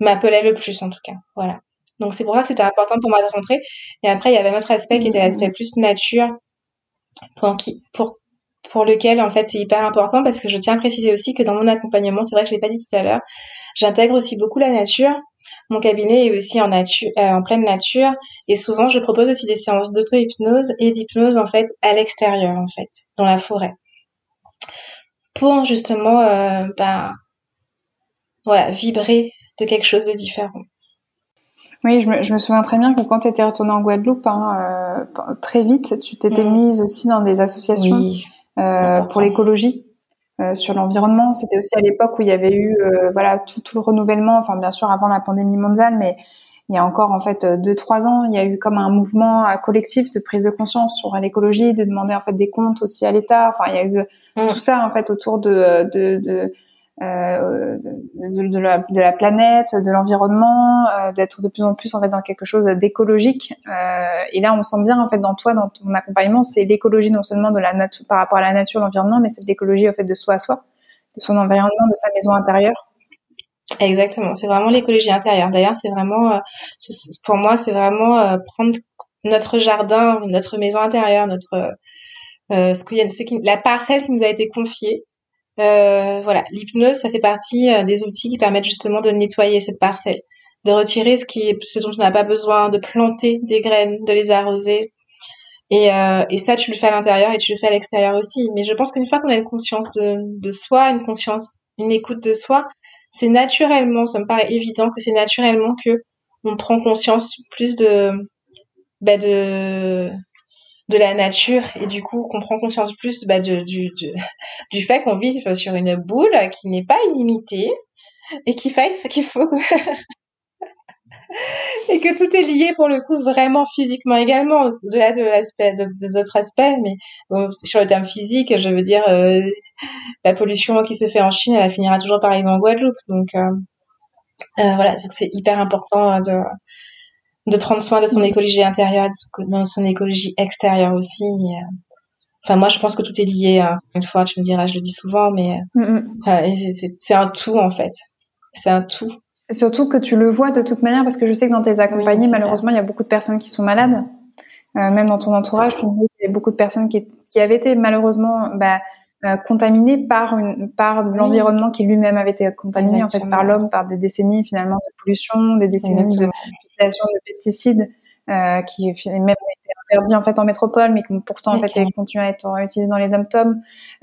m'appelaient le plus, en tout cas. Voilà. Donc c'est pour ça que c'était important pour moi de rentrer. Et après, il y avait un autre aspect qui était l'aspect plus nature, pour, qui, pour, pour lequel, en fait, c'est hyper important parce que je tiens à préciser aussi que dans mon accompagnement, c'est vrai que je l'ai pas dit tout à l'heure, j'intègre aussi beaucoup la nature mon cabinet est aussi en, nature, euh, en pleine nature et souvent je propose aussi des séances d'auto-hypnose et d'hypnose en fait à l'extérieur en fait, dans la forêt, pour justement euh, bah, voilà vibrer de quelque chose de différent. Oui, je me, je me souviens très bien que quand tu étais retournée en Guadeloupe, hein, euh, très vite, tu t'étais mm. mise aussi dans des associations euh, pour l'écologie. Euh, sur l'environnement. C'était aussi à l'époque où il y avait eu euh, voilà tout, tout, le renouvellement, enfin bien sûr avant la pandémie mondiale, mais il y a encore en fait deux trois ans, il y a eu comme un mouvement collectif de prise de conscience sur l'écologie, de demander en fait des comptes aussi à l'État. Enfin, il y a eu mmh. tout ça en fait autour de, de, de euh, de, la, de, la, planète, de l'environnement, euh, d'être de plus en plus en fait dans quelque chose d'écologique. Euh, et là, on sent bien en fait dans toi, dans ton accompagnement, c'est l'écologie non seulement de la nature par rapport à la nature, l'environnement, mais c'est l'écologie en fait de soi à soi, de son environnement, de sa maison intérieure. Exactement, c'est vraiment l'écologie intérieure. D'ailleurs, c'est vraiment, euh, pour moi, c'est vraiment euh, prendre notre jardin, notre maison intérieure, notre euh, ce qui, la parcelle qui nous a été confiée euh, voilà, l'hypnose, ça fait partie euh, des outils qui permettent justement de nettoyer cette parcelle, de retirer ce qui ce dont on n'a pas besoin, de planter des graines, de les arroser. Et, euh, et ça, tu le fais à l'intérieur et tu le fais à l'extérieur aussi. Mais je pense qu'une fois qu'on a une conscience de, de soi, une conscience, une écoute de soi, c'est naturellement, ça me paraît évident que c'est naturellement que on prend conscience plus de, bah de, de la nature et du coup qu'on prend conscience plus bah, du, [laughs] du, fait qu'on vit sur une boule qui n'est pas illimitée et qu'il faut [laughs] et que tout est lié pour le coup vraiment physiquement également au-delà de l'aspect des autres aspects mais sur le terme physique je veux dire euh, la pollution qui se fait en Chine elle finira toujours par arriver en Guadeloupe. Donc euh, euh, voilà c'est hyper important de de prendre soin de son écologie intérieure, de son, écologie extérieure aussi. Euh, enfin, moi, je pense que tout est lié. Hein. Une fois, tu me diras, je le dis souvent, mais mm, mm. c'est un tout en fait. C'est un tout. Surtout que tu le vois de toute manière, parce que je sais que dans tes accompagnés, malheureusement, il y a beaucoup de personnes qui sont malades. Euh, même dans ton entourage, tu me dis qu'il y a beaucoup de personnes qui, qui avaient été malheureusement bah, euh, contaminé par une par l'environnement qui lui-même avait été contaminé en fait par l'homme par des décennies finalement de pollution des décennies d'utilisation de, pesticides euh, qui même interdit en fait en métropole, mais qui pourtant en fait continuent à être utilisés dans les dom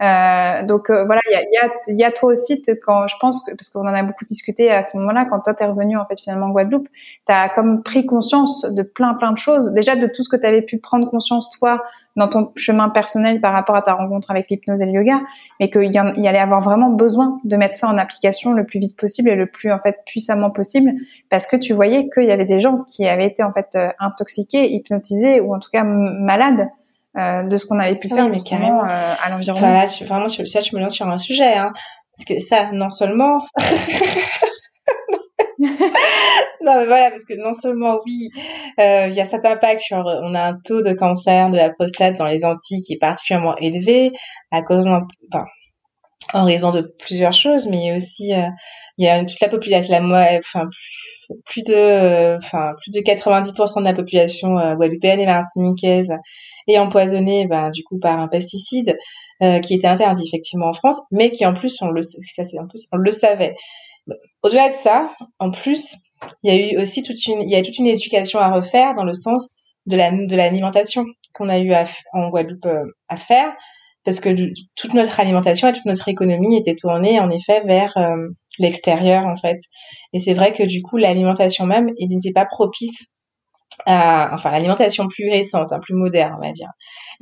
euh, donc euh, voilà, il y a, y, a, y a trop aussi quand je pense que parce qu'on en a beaucoup discuté à ce moment-là quand toi t'es revenu en fait finalement en Guadeloupe, t'as comme pris conscience de plein plein de choses, déjà de tout ce que tu avais pu prendre conscience toi dans ton chemin personnel par rapport à ta rencontre avec l'hypnose et le yoga, mais qu'il y, y, allait avoir vraiment besoin de mettre ça en application le plus vite possible et le plus en fait puissamment possible, parce que tu voyais qu'il y avait des gens qui avaient été en fait euh, intoxiqués, hypnotisés ou en tout cas malades euh, de ce qu'on avait pu ah faire justement euh, à l'environnement. Enfin, là, vraiment, ça, tu me lances sur un sujet, hein, parce que ça, non seulement [laughs] non, mais voilà, parce que non seulement, oui, euh, il y a cet impact sur, on a un taux de cancer de la prostate dans les Antilles qui est particulièrement élevé à cause, enfin, en raison de plusieurs choses, mais aussi, euh, il y a toute la population, la enfin, plus de, enfin, plus de 90% de la population euh, guadeloupéenne et martiniquaise est empoisonnée, ben, du coup, par un pesticide euh, qui était interdit effectivement en France, mais qui en plus, on le, ça c'est en plus, on le savait. Au-delà de ça, en plus, il y a eu aussi toute une, il y a toute une éducation à refaire dans le sens de la de l'alimentation qu'on a eu en Guadeloupe euh, à faire, parce que toute notre alimentation et toute notre économie était tournée en effet vers euh, l'extérieur en fait. Et c'est vrai que du coup l'alimentation même n'était pas propice à, enfin l'alimentation plus récente, hein, plus moderne on va dire,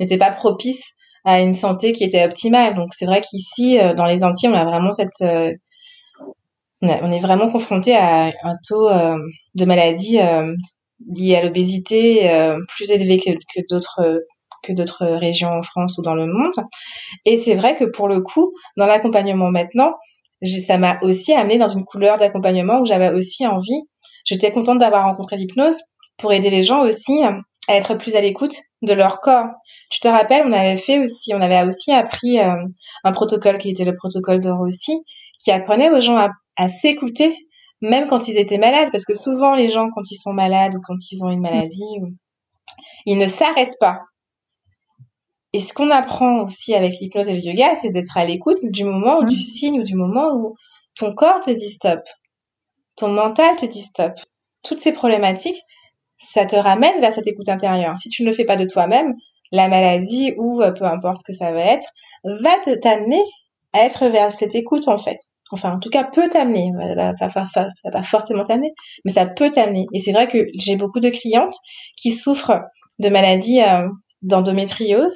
n'était pas propice à une santé qui était optimale. Donc c'est vrai qu'ici euh, dans les Antilles on a vraiment cette on, est vraiment confronté à un taux euh, de maladies euh, liées à l'obésité euh, plus élevé que, d'autres que d'autres régions en France ou dans le monde. Et c'est vrai que pour le coup, dans l'accompagnement maintenant, ça m'a aussi amené dans une couleur d'accompagnement où j'avais aussi envie. J'étais contente d'avoir rencontré l'hypnose pour aider les gens aussi à être plus à l'écoute de leur corps. Tu te rappelles, on avait fait aussi, on avait aussi appris un protocole qui était le protocole de Rossi, qui apprenait aux gens à à s'écouter, même quand ils étaient malades, parce que souvent les gens, quand ils sont malades ou quand ils ont une maladie, ils ne s'arrêtent pas. Et ce qu'on apprend aussi avec l'hypnose et le yoga, c'est d'être à l'écoute du moment ou du signe ou du moment où ton corps te dit stop, ton mental te dit stop. Toutes ces problématiques, ça te ramène vers cette écoute intérieure. Si tu ne le fais pas de toi-même, la maladie ou euh, peu importe ce que ça va être, va t'amener à être vers cette écoute en fait enfin en tout cas peut t'amener, va, pas forcément t'amener, mais ça peut t'amener. Et c'est vrai que j'ai beaucoup de clientes qui souffrent de maladies euh, d'endométriose,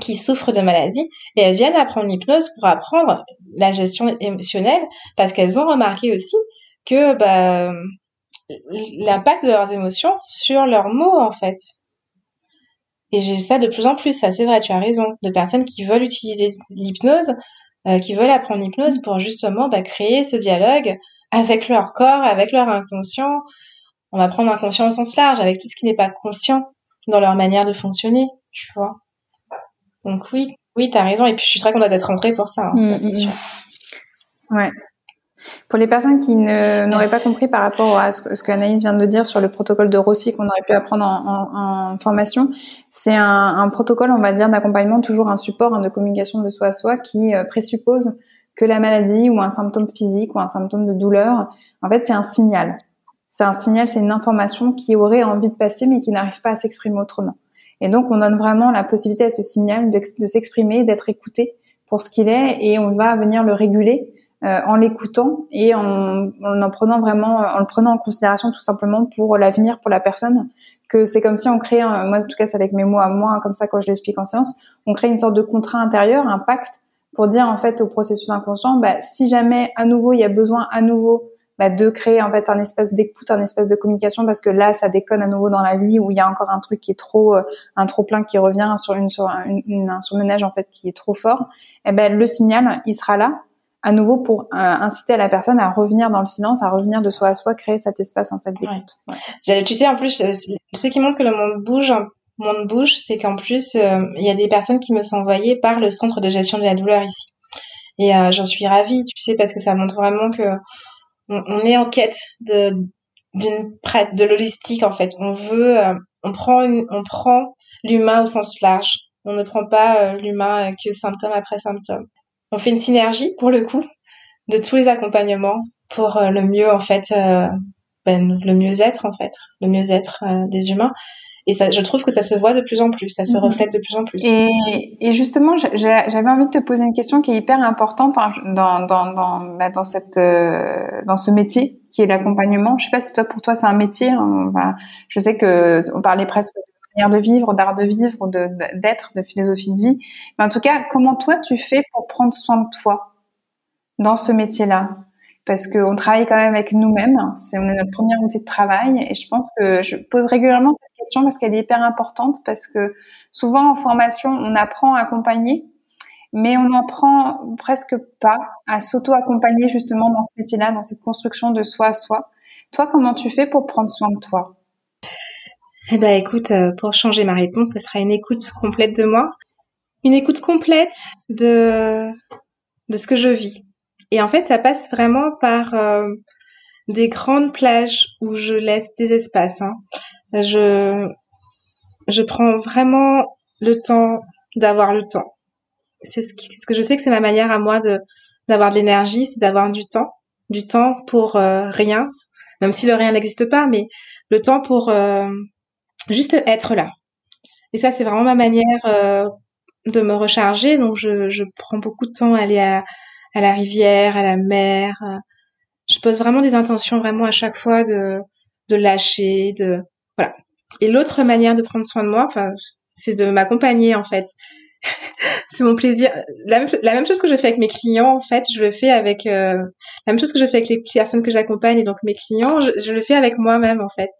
qui souffrent de maladies, et elles viennent apprendre l'hypnose pour apprendre la gestion émotionnelle, parce qu'elles ont remarqué aussi que bah, l'impact de leurs émotions sur leurs mots en fait. Et j'ai ça de plus en plus, ça c'est vrai, tu as raison, de personnes qui veulent utiliser l'hypnose euh, qui veulent apprendre l'hypnose pour justement bah, créer ce dialogue avec leur corps, avec leur inconscient. On va prendre inconscient au sens large, avec tout ce qui n'est pas conscient dans leur manière de fonctionner, tu vois. Donc oui, oui, t'as raison. Et puis je suis très contente d'être rentrée pour ça, hein, ça mm, c'est mm, sûr. Mm. Ouais. Pour les personnes qui n'auraient pas compris par rapport à ce que, ce vient de dire sur le protocole de Rossi qu'on aurait pu apprendre en, en, formation, c'est un, un, protocole, on va dire, d'accompagnement, toujours un support hein, de communication de soi à soi qui euh, présuppose que la maladie ou un symptôme physique ou un symptôme de douleur, en fait, c'est un signal. C'est un signal, c'est une information qui aurait envie de passer mais qui n'arrive pas à s'exprimer autrement. Et donc, on donne vraiment la possibilité à ce signal de, s'exprimer, d'être écouté pour ce qu'il est et on va venir le réguler euh, en l'écoutant et en, en, prenant vraiment, en le prenant en considération tout simplement pour l'avenir, pour la personne. Que c'est comme si on crée, moi en tout cas c'est avec mes mots à moi, comme ça quand je l'explique en séance, on crée une sorte de contrat intérieur, un pacte pour dire en fait au processus inconscient, bah, si jamais à nouveau il y a besoin à nouveau bah, de créer en fait un espace d'écoute, un espace de communication parce que là ça déconne à nouveau dans la vie où il y a encore un truc qui est trop euh, un trop plein qui revient sur une sur une, un surmenage en fait qui est trop fort, et eh ben le signal il sera là à nouveau pour euh, inciter à la personne à revenir dans le silence, à revenir de soi à soi, créer cet espace en fait d'écoute. Tu sais en plus euh, ce qui montre que le monde bouge, le monde bouge, c'est qu'en plus euh, il y a des personnes qui me sont envoyées par le centre de gestion de la douleur ici. Et j'en suis ravie, tu sais, parce que ça montre vraiment que on, est en quête de d'une prête de l'holistique en fait. On veut, on prend on prend l'humain au sens large. On ne prend pas l'humain que symptôme après symptôme on fait une synergie pour le coup de tous les accompagnements pour euh, le mieux en fait euh, ben, le mieux-être en fait le mieux-être euh, des humains Et ça, je trouve que ça se voit de plus en plus, ça se mhm. reflète de plus en plus. Et, et justement, j'avais envie de te poser une question qui est hyper importante hein, dans, dans, dans, bah, dans, cette, euh, dans ce métier qui est l'accompagnement. Je sais pas si toi, pour toi, c'est un métier. Hein, je sais que on parlait presque de manière de vivre, d'art de vivre, d'être, de philosophie de vie. Mais en tout cas, comment toi, tu fais pour prendre soin de toi dans ce métier-là? Parce qu'on travaille quand même avec nous-mêmes. C'est, on est notre première outil de travail. Et je pense que je pose régulièrement parce qu'elle est hyper importante parce que souvent en formation, on apprend à accompagner, mais on n'apprend presque pas à s'auto-accompagner justement dans ce métier-là, dans cette construction de soi à soi. Toi, comment tu fais pour prendre soin de toi? Eh ben, écoute, euh, pour changer ma réponse, ce sera une écoute complète de moi, une écoute complète de de ce que je vis. Et en fait, ça passe vraiment par euh, des grandes plages où je laisse des espaces. Hein. Je, je prends vraiment le temps d'avoir le temps. C'est ce, ce que je sais que c'est ma manière à moi de d'avoir de l'énergie, c'est d'avoir du temps, du temps pour euh, rien, même si le rien n'existe pas, mais le temps pour euh, juste être là. Et ça, c'est vraiment ma manière de me recharger. Donc, je, je prends beaucoup de temps à aller à, à la rivière, à la mer. Je pose vraiment des intentions vraiment à chaque fois de, de lâcher, de voilà. Et l'autre manière de prendre soin de moi, enfin, c'est de m'accompagner en fait. [laughs] c'est mon plaisir. La même, la même, chose que je fais avec mes clients, en fait, je le fais avec euh, la même chose que je fais avec les personnes que j'accompagne et donc mes clients, je, le fais avec moi-même en fait.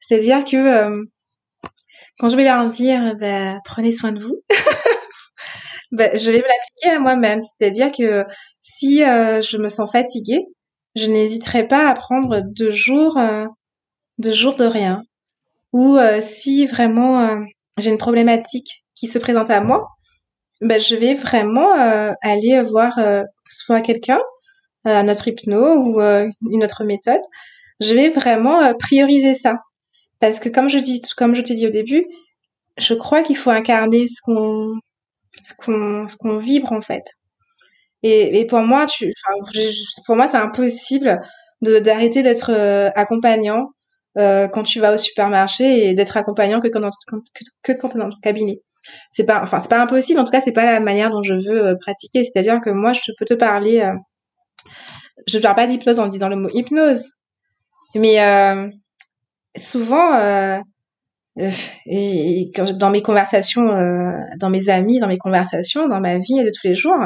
C'est-à-dire que euh, quand je vais leur dire, bah, prenez soin de vous, [laughs] ben, je vais me l'appliquer à moi-même. C'est-à-dire que si euh, je me sens fatiguée, je n'hésiterai pas à prendre deux jours, euh, deux jours de rien. Ou euh, si vraiment j'ai une problématique qui se présente à moi, ben, je vais vraiment aller voir soit quelqu'un, notre hypno ou une autre méthode. Je vais vraiment prioriser ça. Parce que comme je dis, comme je t'ai dit au début, je crois qu'il faut incarner ce qu'on ce qu'on ce qu'on vibre en fait. Et, pour moi, pour moi, c'est impossible d'arrêter d'être euh, accompagnant euh, quand tu vas au supermarché et d'être accompagnant que quand, quand es dans ton cabinet. C'est pas, enfin, c'est pas impossible. En tout cas, c'est pas la manière dont je veux euh, pratiquer. C'est-à-dire que moi, je peux te parler. Je ne parle pas d'hypnose en disant le mot hypnose, mais souvent dans mes conversations, dans mes amis, dans mes conversations, dans ma vie de tous les jours,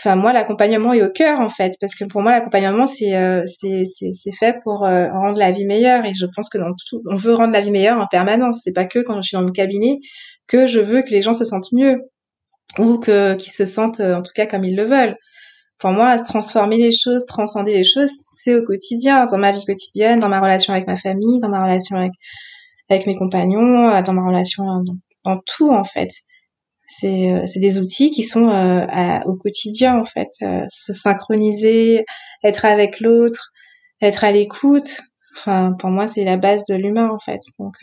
enfin moi l'accompagnement est au cœur en fait, parce que pour moi l'accompagnement c'est euh, c'est fait pour euh, rendre la vie meilleure et je pense que dans tout, on veut rendre la vie meilleure en permanence. C'est pas que quand je suis dans mon cabinet que je veux que les gens se sentent mieux ou que qu'ils se sentent en tout cas comme ils le veulent. Pour moi, se transformer les choses, transcender les choses, c'est au quotidien, dans ma vie quotidienne, dans ma relation avec ma famille, dans ma relation avec avec mes compagnons, euh, dans ma relation, euh, dans, tout en fait. C'est euh, c'est des outils qui sont au quotidien en fait, se synchroniser, être avec l'autre, être à l'écoute. Enfin, pour moi, c'est la base de l'humain en fait. Donc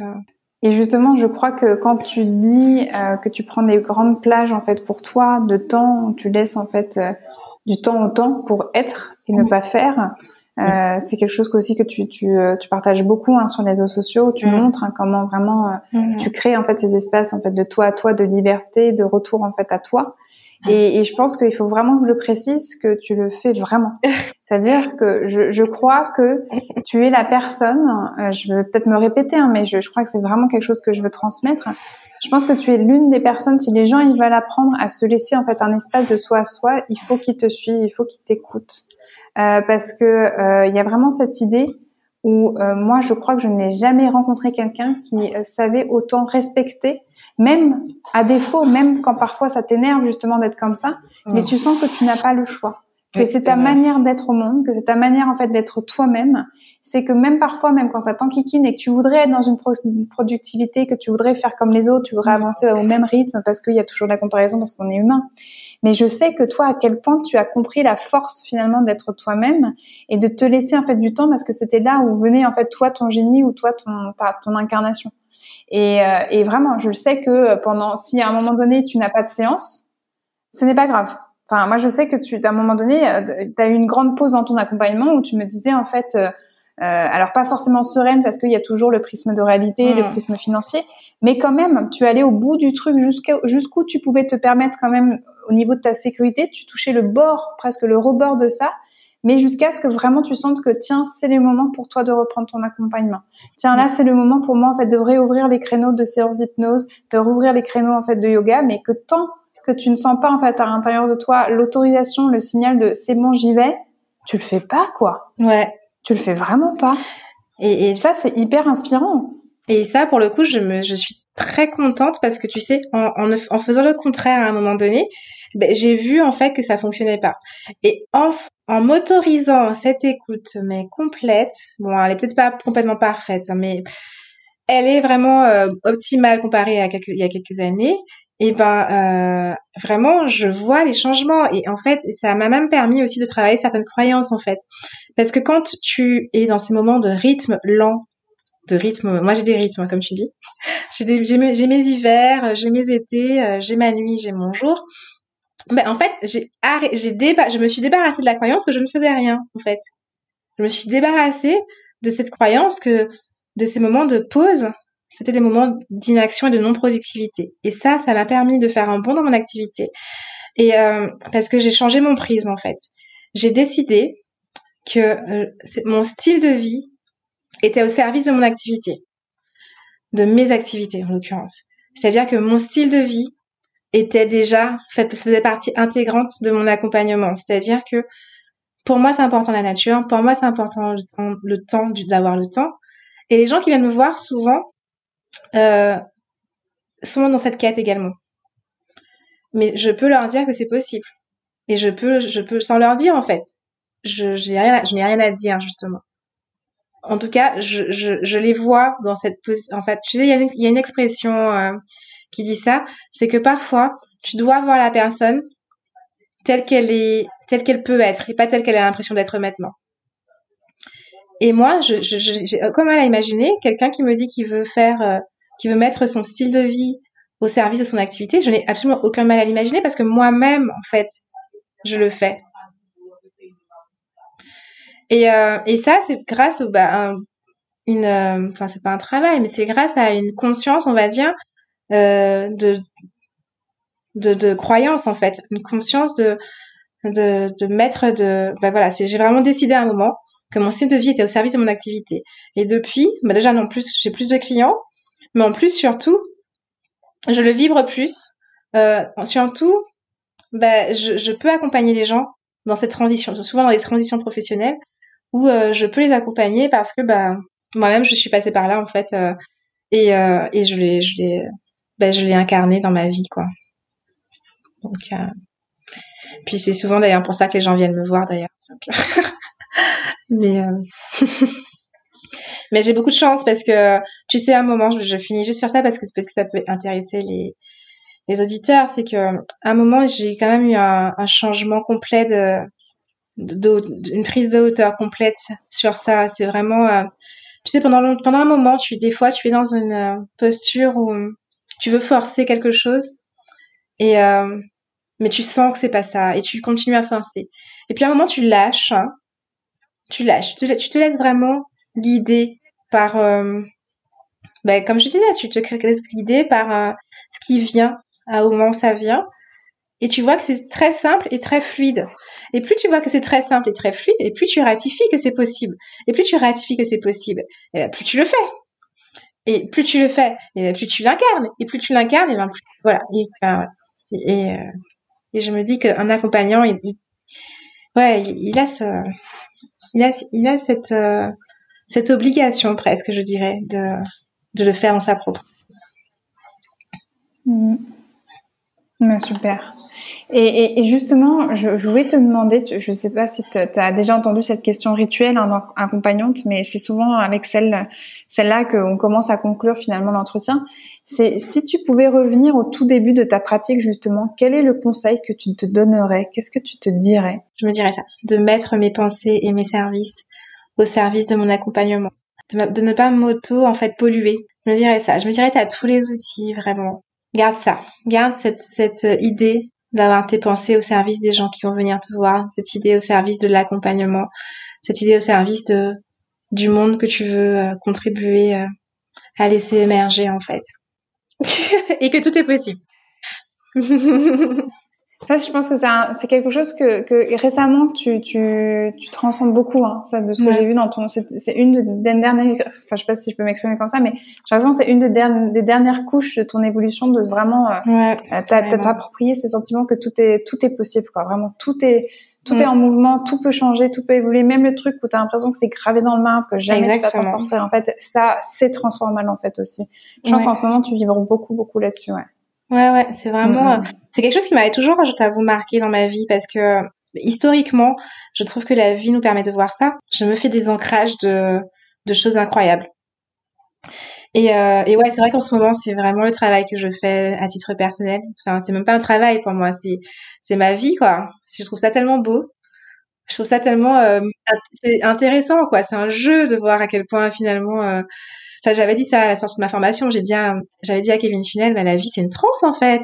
et justement, je crois que quand tu dis que tu prends des grandes plages en fait pour toi, de temps, tu laisses en fait du temps au temps pour être et ne pas faire, euh, c'est quelque chose aussi que tu, tu, euh, tu partages beaucoup hein, sur les réseaux sociaux. Tu mm. montres hein, comment vraiment euh, mm. tu crées en fait ces espaces en fait de toi à toi, de liberté, de retour en fait à toi. Mm. Et, et je pense qu'il faut vraiment que je le précise que tu le fais vraiment. [laughs] C'est-à-dire que je, je, crois que tu es la personne. je vais peut-être me répéter, hein, mais je, je crois que c'est vraiment quelque chose que je veux transmettre. Je pense que tu es l'une des personnes. Si les gens ils veulent apprendre à se laisser en fait un espace de soi à soi, il faut qu'ils te suivent, il faut qu'ils t'écoutent. Euh, parce que euh, il y a vraiment cette idée où euh, moi je crois que je n'ai jamais rencontré quelqu'un qui savait autant respecter, même à défaut, même quand parfois ça t'énerve justement d'être comme ça, mais tu sens que tu n'as pas le choix que c'est ta manière d'être au monde, que c'est ta manière en fait d'être toi-même. C'est que même parfois, même quand ça t'enquiquine et que tu voudrais être dans une, productivité, que tu voudrais faire comme les autres, tu voudrais avancer au même rythme parce qu'il y a toujours la comparaison parce qu'on est humain. Mais je sais que toi, à quel point tu as compris la force finalement d'être toi-même et de te laisser en fait du temps parce que c'était là où venait en fait toi ton génie ou toi ton ton incarnation. Et, euh, et vraiment, je sais que pendant si à un moment donné tu n'as pas de séance, ce n'est pas grave. Enfin, moi je sais que tu à un moment donné, euh, tu as eu une grande pause dans ton accompagnement où tu me disais en fait. Euh, alors pas forcément sereine parce qu'il y a toujours le prisme de réalité, le mmh. prisme financier, mais quand même, tu allais au bout du truc jusqu'où tu pouvais te permettre quand même au niveau de ta sécurité, tu touchais le bord, presque le rebord de ça, mais jusqu'à ce que vraiment tu sentes que tiens, c'est le moment pour toi de reprendre ton accompagnement. Tiens, là, c'est le moment pour moi en fait de réouvrir les créneaux de séance d'hypnose, de rouvrir les créneaux en fait de yoga, mais que tant que tu ne sens pas en fait à l'intérieur de toi l'autorisation, le signal de c'est bon, j'y vais, tu le fais pas quoi. Ouais. Tu le fais vraiment pas. Et, et ça, c'est hyper inspirant. Et ça, pour le coup, je me, je suis très contente parce que tu sais, en, en, en faisant le contraire à un moment donné, ben, j'ai vu en fait que ça fonctionnait pas. Et en, en m'autorisant cette écoute mais complète, bon, elle est peut-être pas complètement parfaite, hein, mais elle est vraiment euh, optimale comparée à quelques, il y a quelques années. Et ben euh, vraiment, je vois les changements. Et en fait, ça m'a même permis aussi de travailler certaines croyances en fait, parce que quand tu es dans ces moments de rythme lent, de rythme, moi j'ai des rythmes comme tu dis, [laughs] j'ai j'ai mes, mes, hivers, j'ai mes étés, euh, j'ai ma nuit, j'ai mon jour. Ben, en fait, j'ai j'ai déba je me suis débarrassée de la croyance que je ne faisais rien, en fait. Je me suis débarrassée de cette croyance que de ces moments de pause, c'était des moments d'inaction et de non-productivité. Et ça, ça m'a permis de faire un bond dans mon activité. Et euh, parce que j'ai changé mon prisme, en fait. J'ai décidé que euh, mon style de vie était au service de mon activité, de mes activités en l'occurrence. C'est-à-dire que mon style de vie était déjà fait, faisait partie intégrante de mon accompagnement. C'est-à-dire que pour moi, c'est important la nature. Pour moi, c'est important le temps, d'avoir le temps. Et les gens qui viennent me voir souvent sont dans cette quête également. Mais je peux leur dire que c'est possible. Et je peux, je peux, sans leur dire en fait, je, je n'ai rien à dire justement. En tout cas, je, je, je les vois dans cette position. En fait, tu sais, il y a une, il y a une expression euh, qui dit ça, c'est que parfois, tu dois voir la personne telle qu'elle est, telle qu'elle peut être et pas telle qu'elle a l'impression d'être maintenant. Et moi, je, je, j'ai comme elle a imaginé quelqu'un qui me dit qu'il veut faire, euh, qui veut mettre son style de vie au service de son activité. Je n'ai absolument aucun mal à l'imaginer parce que moi-même, en fait, je le fais. Et, euh, et ça, c'est grâce au, bah, une, euh, enfin, c'est pas un travail, mais c'est grâce à une conscience, on va dire, euh, de, de, de croyance en fait, une conscience de, de, de mettre de, ben voilà, j'ai vraiment décidé à un moment que mon style de vie était au service de mon activité. Et depuis, bah déjà non plus, j'ai plus de clients, mais en plus surtout, je le vibre plus. Euh, surtout, bah, je, je peux accompagner les gens dans cette transition, souvent dans des transitions professionnelles, où euh, je peux les accompagner parce que bah, moi-même je suis passée par là en fait, euh, et, euh, et je les, je l'ai incarné dans ma vie, quoi. Donc, puis c'est souvent d'ailleurs pour ça que les gens viennent me voir d'ailleurs. [laughs] Mais, euh... [laughs] mais j'ai beaucoup de chance parce que tu sais, à un moment, je, finis juste sur ça parce que peut-être que ça peut intéresser les les auditeurs, c'est que à un moment j'ai quand même eu un, un changement complet de, de, une prise de hauteur complète sur ça. C'est vraiment, euh, tu sais, pendant pendant un moment, tu des fois tu es dans une euh, posture où tu veux forcer quelque chose et euh, mais tu sens que c'est pas ça et tu continues à forcer. Et puis à un moment tu lâches, hein. Tu lâches, tu te, laisses vraiment guider par, euh, ben, comme je disais, tu te laisses guider par euh, ce qui vient à au moment ça vient. Et tu vois que c'est très simple et très fluide. Et plus tu vois que c'est très simple et très fluide, et plus tu ratifies que c'est possible. Et plus tu ratifies que c'est possible, et ben, plus tu le fais. Et plus tu le fais, et plus tu l'incarnes. Et plus tu l'incarnes, et ben plus, voilà. Et, euh, et, je me dis qu'un accompagnant, il, ouais, il, a ce, il a, euh, cette obligation presque, je dirais, de, le faire en sa propre. Mmh. super. Et, justement, je, voulais te demander, je ne sais pas si tu as déjà entendu cette question rituelle en accompagnante, mais c'est souvent avec celle, celle-là qu'on commence à conclure finalement l'entretien. C'est si tu pouvais revenir au tout début de ta pratique justement, quel est le conseil que tu te donnerais? Qu'est-ce que tu te dirais? Je me dirais ça, de mettre mes pensées et mes services au service de mon accompagnement, de, ne pas m'auto en fait polluer. Je me dirais ça. Je me dirais tu as tous les outils vraiment. Garde ça, garde cette, cette idée d'avoir tes pensées au service des gens qui vont venir te voir, cette idée au service de l'accompagnement, cette idée au service de du monde que tu veux euh, contribuer euh, à laisser émerger en fait. [laughs] et que tout est possible. [laughs] Ça, je pense que c'est quelque chose que, que récemment tu, tu, tu transcendes beaucoup. Hein, ça, de ce que j'ai vu dans ton, c'est une des dernières. Enfin, je sais pas si je peux m'exprimer comme ça, mais j'ai l'impression c'est une des, des, dernières couches de ton évolution de vraiment euh, ouais, t'approprier ce sentiment que tout est tout est possible. Quoi. Vraiment, tout est tout est en mouvement, tout peut changer, tout peut évoluer. Même le truc où tu as l'impression que c'est gravé dans le marbre, que jamais tu vas t'en sortir. En fait, ça, c'est transformable en fait aussi. Je pense qu'en ce moment, tu vibres beaucoup, beaucoup là-dessus. Ouais. Ouais, ouais, c'est vraiment, c'est quelque chose qui m'avait toujours, je t'avoue, marqué dans ma vie parce que historiquement, je trouve que la vie nous permet de voir ça. Je me fais des ancrages de, de choses incroyables. Et, euh, et ouais, c'est vrai qu'en ce moment, c'est vraiment le travail que je fais à titre personnel. Enfin, c'est même pas un travail pour moi, c'est c'est ma vie quoi. Je trouve ça tellement beau. Je trouve ça tellement euh, c'est intéressant quoi. C'est un jeu de voir à quel point finalement euh, j'avais dit ça à la sortie de ma formation. J'ai dit, j'avais dit à Kevin Finel, bah, la vie c'est une transe en fait.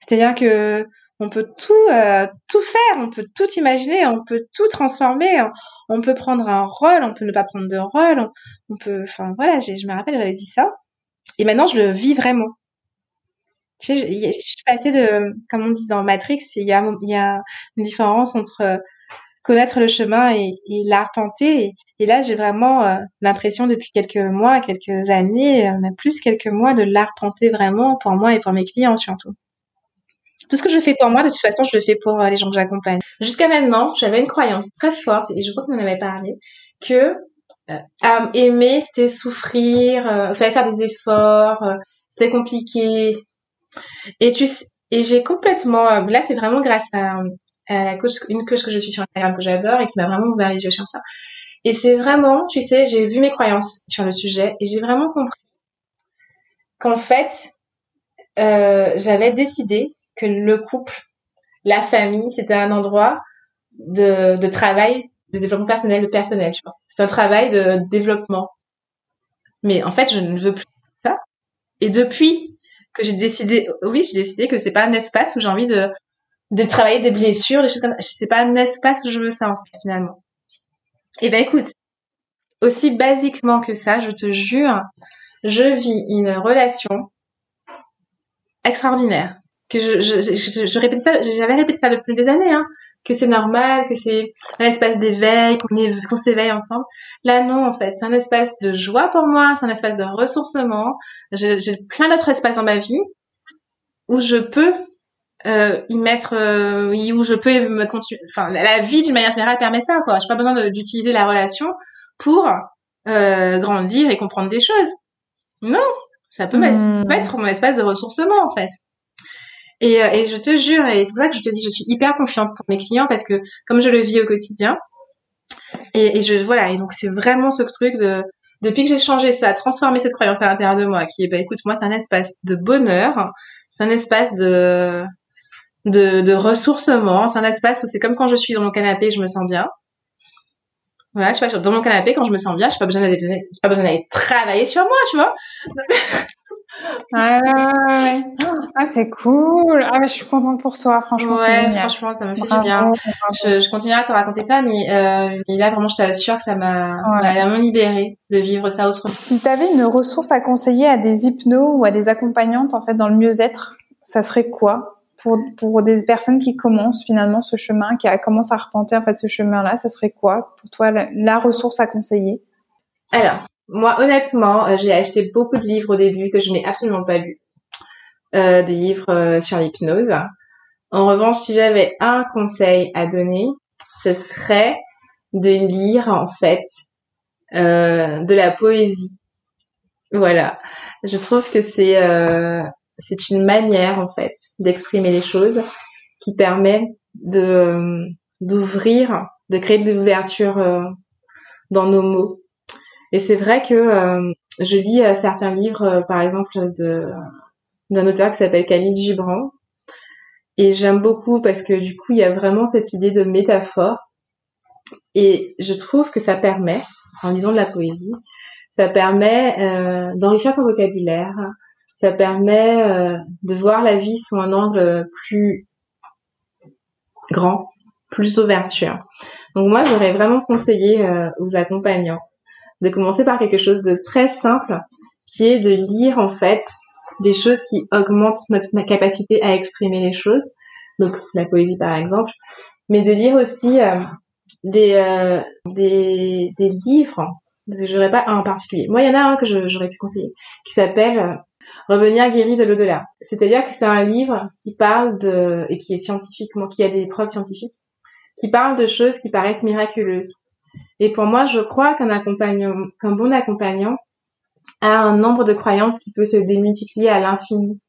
C'est-à-dire que on peut tout euh, tout faire, on peut tout imaginer, on peut tout transformer, on, peut prendre un rôle, on peut ne pas prendre de rôle, on, peut, enfin voilà, je me rappelle, j'avais dit ça, et maintenant je le vis vraiment. Tu sais, je, suis passée de, comme on dit dans Matrix, a, il y a une différence entre connaître le chemin et, et l'arpenter. Et, là, j'ai vraiment euh, l'impression depuis quelques mois, quelques années, euh, même plus quelques mois, de l'arpenter vraiment pour moi et pour mes clients surtout. Tout ce que je fais pour moi, de toute façon, je le fais pour euh, les gens que j'accompagne. Jusqu'à maintenant, j'avais une croyance très forte, et je crois qu'on en avait parlé, que aimer, c'était souffrir, il fallait faire des efforts, c'était compliqué. Et tu et j'ai complètement, là, c'est vraiment grâce à, coach, une coach que je suis sur Instagram que j'adore et qui m'a vraiment ouvert les yeux sur ça. Et c'est vraiment, tu sais, j'ai vu mes croyances sur le sujet et j'ai vraiment compris qu'en fait, euh, j'avais décidé que le couple, la famille, c'était un endroit de, de travail, de développement personnel, de personnel. C'est un travail de développement. Mais en fait, je ne veux plus ça. Et depuis que j'ai décidé, oui, j'ai décidé que c'est pas un espace où j'ai envie de de travailler des blessures, des choses comme ça. C'est pas un espace où je veux ça, en fait, finalement. Eh ben, écoute, aussi basiquement que ça, je te jure, je vis une relation extraordinaire. Que je, je, je, je répète ça, j'avais répété ça depuis des années, hein, que c'est normal, que c'est un espace d'éveil, qu'on s'éveille ensemble. Là, non, en fait, c'est un espace de joie pour moi, c'est un espace de ressourcement. J'ai plein d'autres espaces dans ma vie où je peux euh, y mettre euh, où je peux me continuer enfin la, vie d'une manière générale permet ça quoi. J'ai pas besoin d'utiliser la relation pour euh, grandir et comprendre des choses. Non ça peut, hmm. être, mon espace de ressourcement en fait. Et, euh, et je te jure et c'est pour ça que je te dis je suis hyper confiante pour mes clients parce que comme je le vis au quotidien et, et je voilà et donc c'est vraiment ce truc de depuis que j'ai changé ça transformé cette croyance à l'intérieur de moi qui est bah écoute moi c'est un espace de bonheur c'est un espace de de, de ressourcement. C'est un espace où c'est comme quand je suis dans mon canapé, je me sens bien. Voilà, tu vois, dans mon canapé, quand je me sens bien, j'ai pas besoin d'aller, pas besoin d'aller travailler sur moi, tu vois. [laughs] ah, ah c'est cool. Ah, je suis contente pour toi, franchement. Ouais, franchement, ça me fait du bien. Je, je continuerai à te raconter ça, mais, euh, là, vraiment, je t'assure que ça m'a, vraiment libérée de vivre ça autrement. Si tu avais une ressource à conseiller à des hypnos ou à des accompagnantes, en fait, dans le mieux-être, ça serait quoi? Pour, des personnes qui commencent finalement ce chemin, qui commencent à repenter en fait ce chemin-là, ça serait quoi pour toi la, ressource à conseiller? Alors, moi honnêtement, euh, j'ai acheté beaucoup de livres au début que je n'ai absolument pas lus, euh, des livres euh, sur l'hypnose. En revanche, si j'avais un conseil à donner, ce serait de lire en fait de la poésie. Voilà, je trouve que c'est c'est une manière en fait d'exprimer les choses qui permet de euh, d'ouvrir, de créer de l'ouverture euh, dans nos mots. Et c'est vrai que euh, je lis certains livres, par exemple de d'un auteur qui s'appelle Khalid Gibran, et j'aime beaucoup parce que du coup il y a vraiment cette idée de métaphore, et je trouve que ça permet, en lisant de la poésie, ça permet d'enrichir son vocabulaire, ça permet euh, de voir la vie sous un angle plus grand, plus d'ouverture. Donc moi, j'aurais vraiment conseillé euh, aux accompagnants de commencer par quelque chose de très simple, qui est de lire en fait des choses qui augmentent notre capacité à exprimer les choses. Donc la poésie par exemple, mais de lire aussi euh, des, euh, des des livres parce que j'aurais pas un en particulier. Moi, il y en a un que j'aurais pu conseiller qui s'appelle euh, Revenir guéri de l'au-delà. C'est-à-dire que c'est un livre qui parle de et qui est scientifiquement qui a des preuves scientifiques qui parle de choses qui paraissent miraculeuses. Et pour moi, je crois qu'un accompagnant, qu'un bon accompagnant a un nombre de croyances qui peut se démultiplier à l'infini.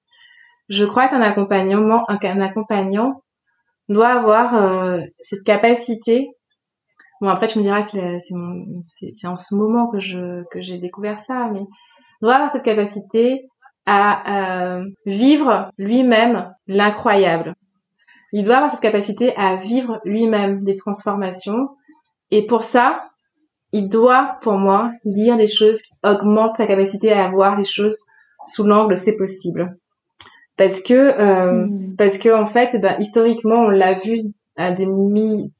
Je crois qu'un accompagnement, un accompagnant doit avoir euh, cette capacité. Bon après tu me diras c'est c'est en ce moment que je que j'ai découvert ça, mais doit avoir cette capacité à euh, vivre lui-même l'incroyable. Il doit avoir cette capacité à vivre lui-même des transformations. Et pour ça, il doit, pour moi, lire des choses qui augmentent sa capacité à voir les choses sous l'angle c'est possible. Parce que, euh, mm. parce que en fait, eh ben, historiquement, on l'a vu à des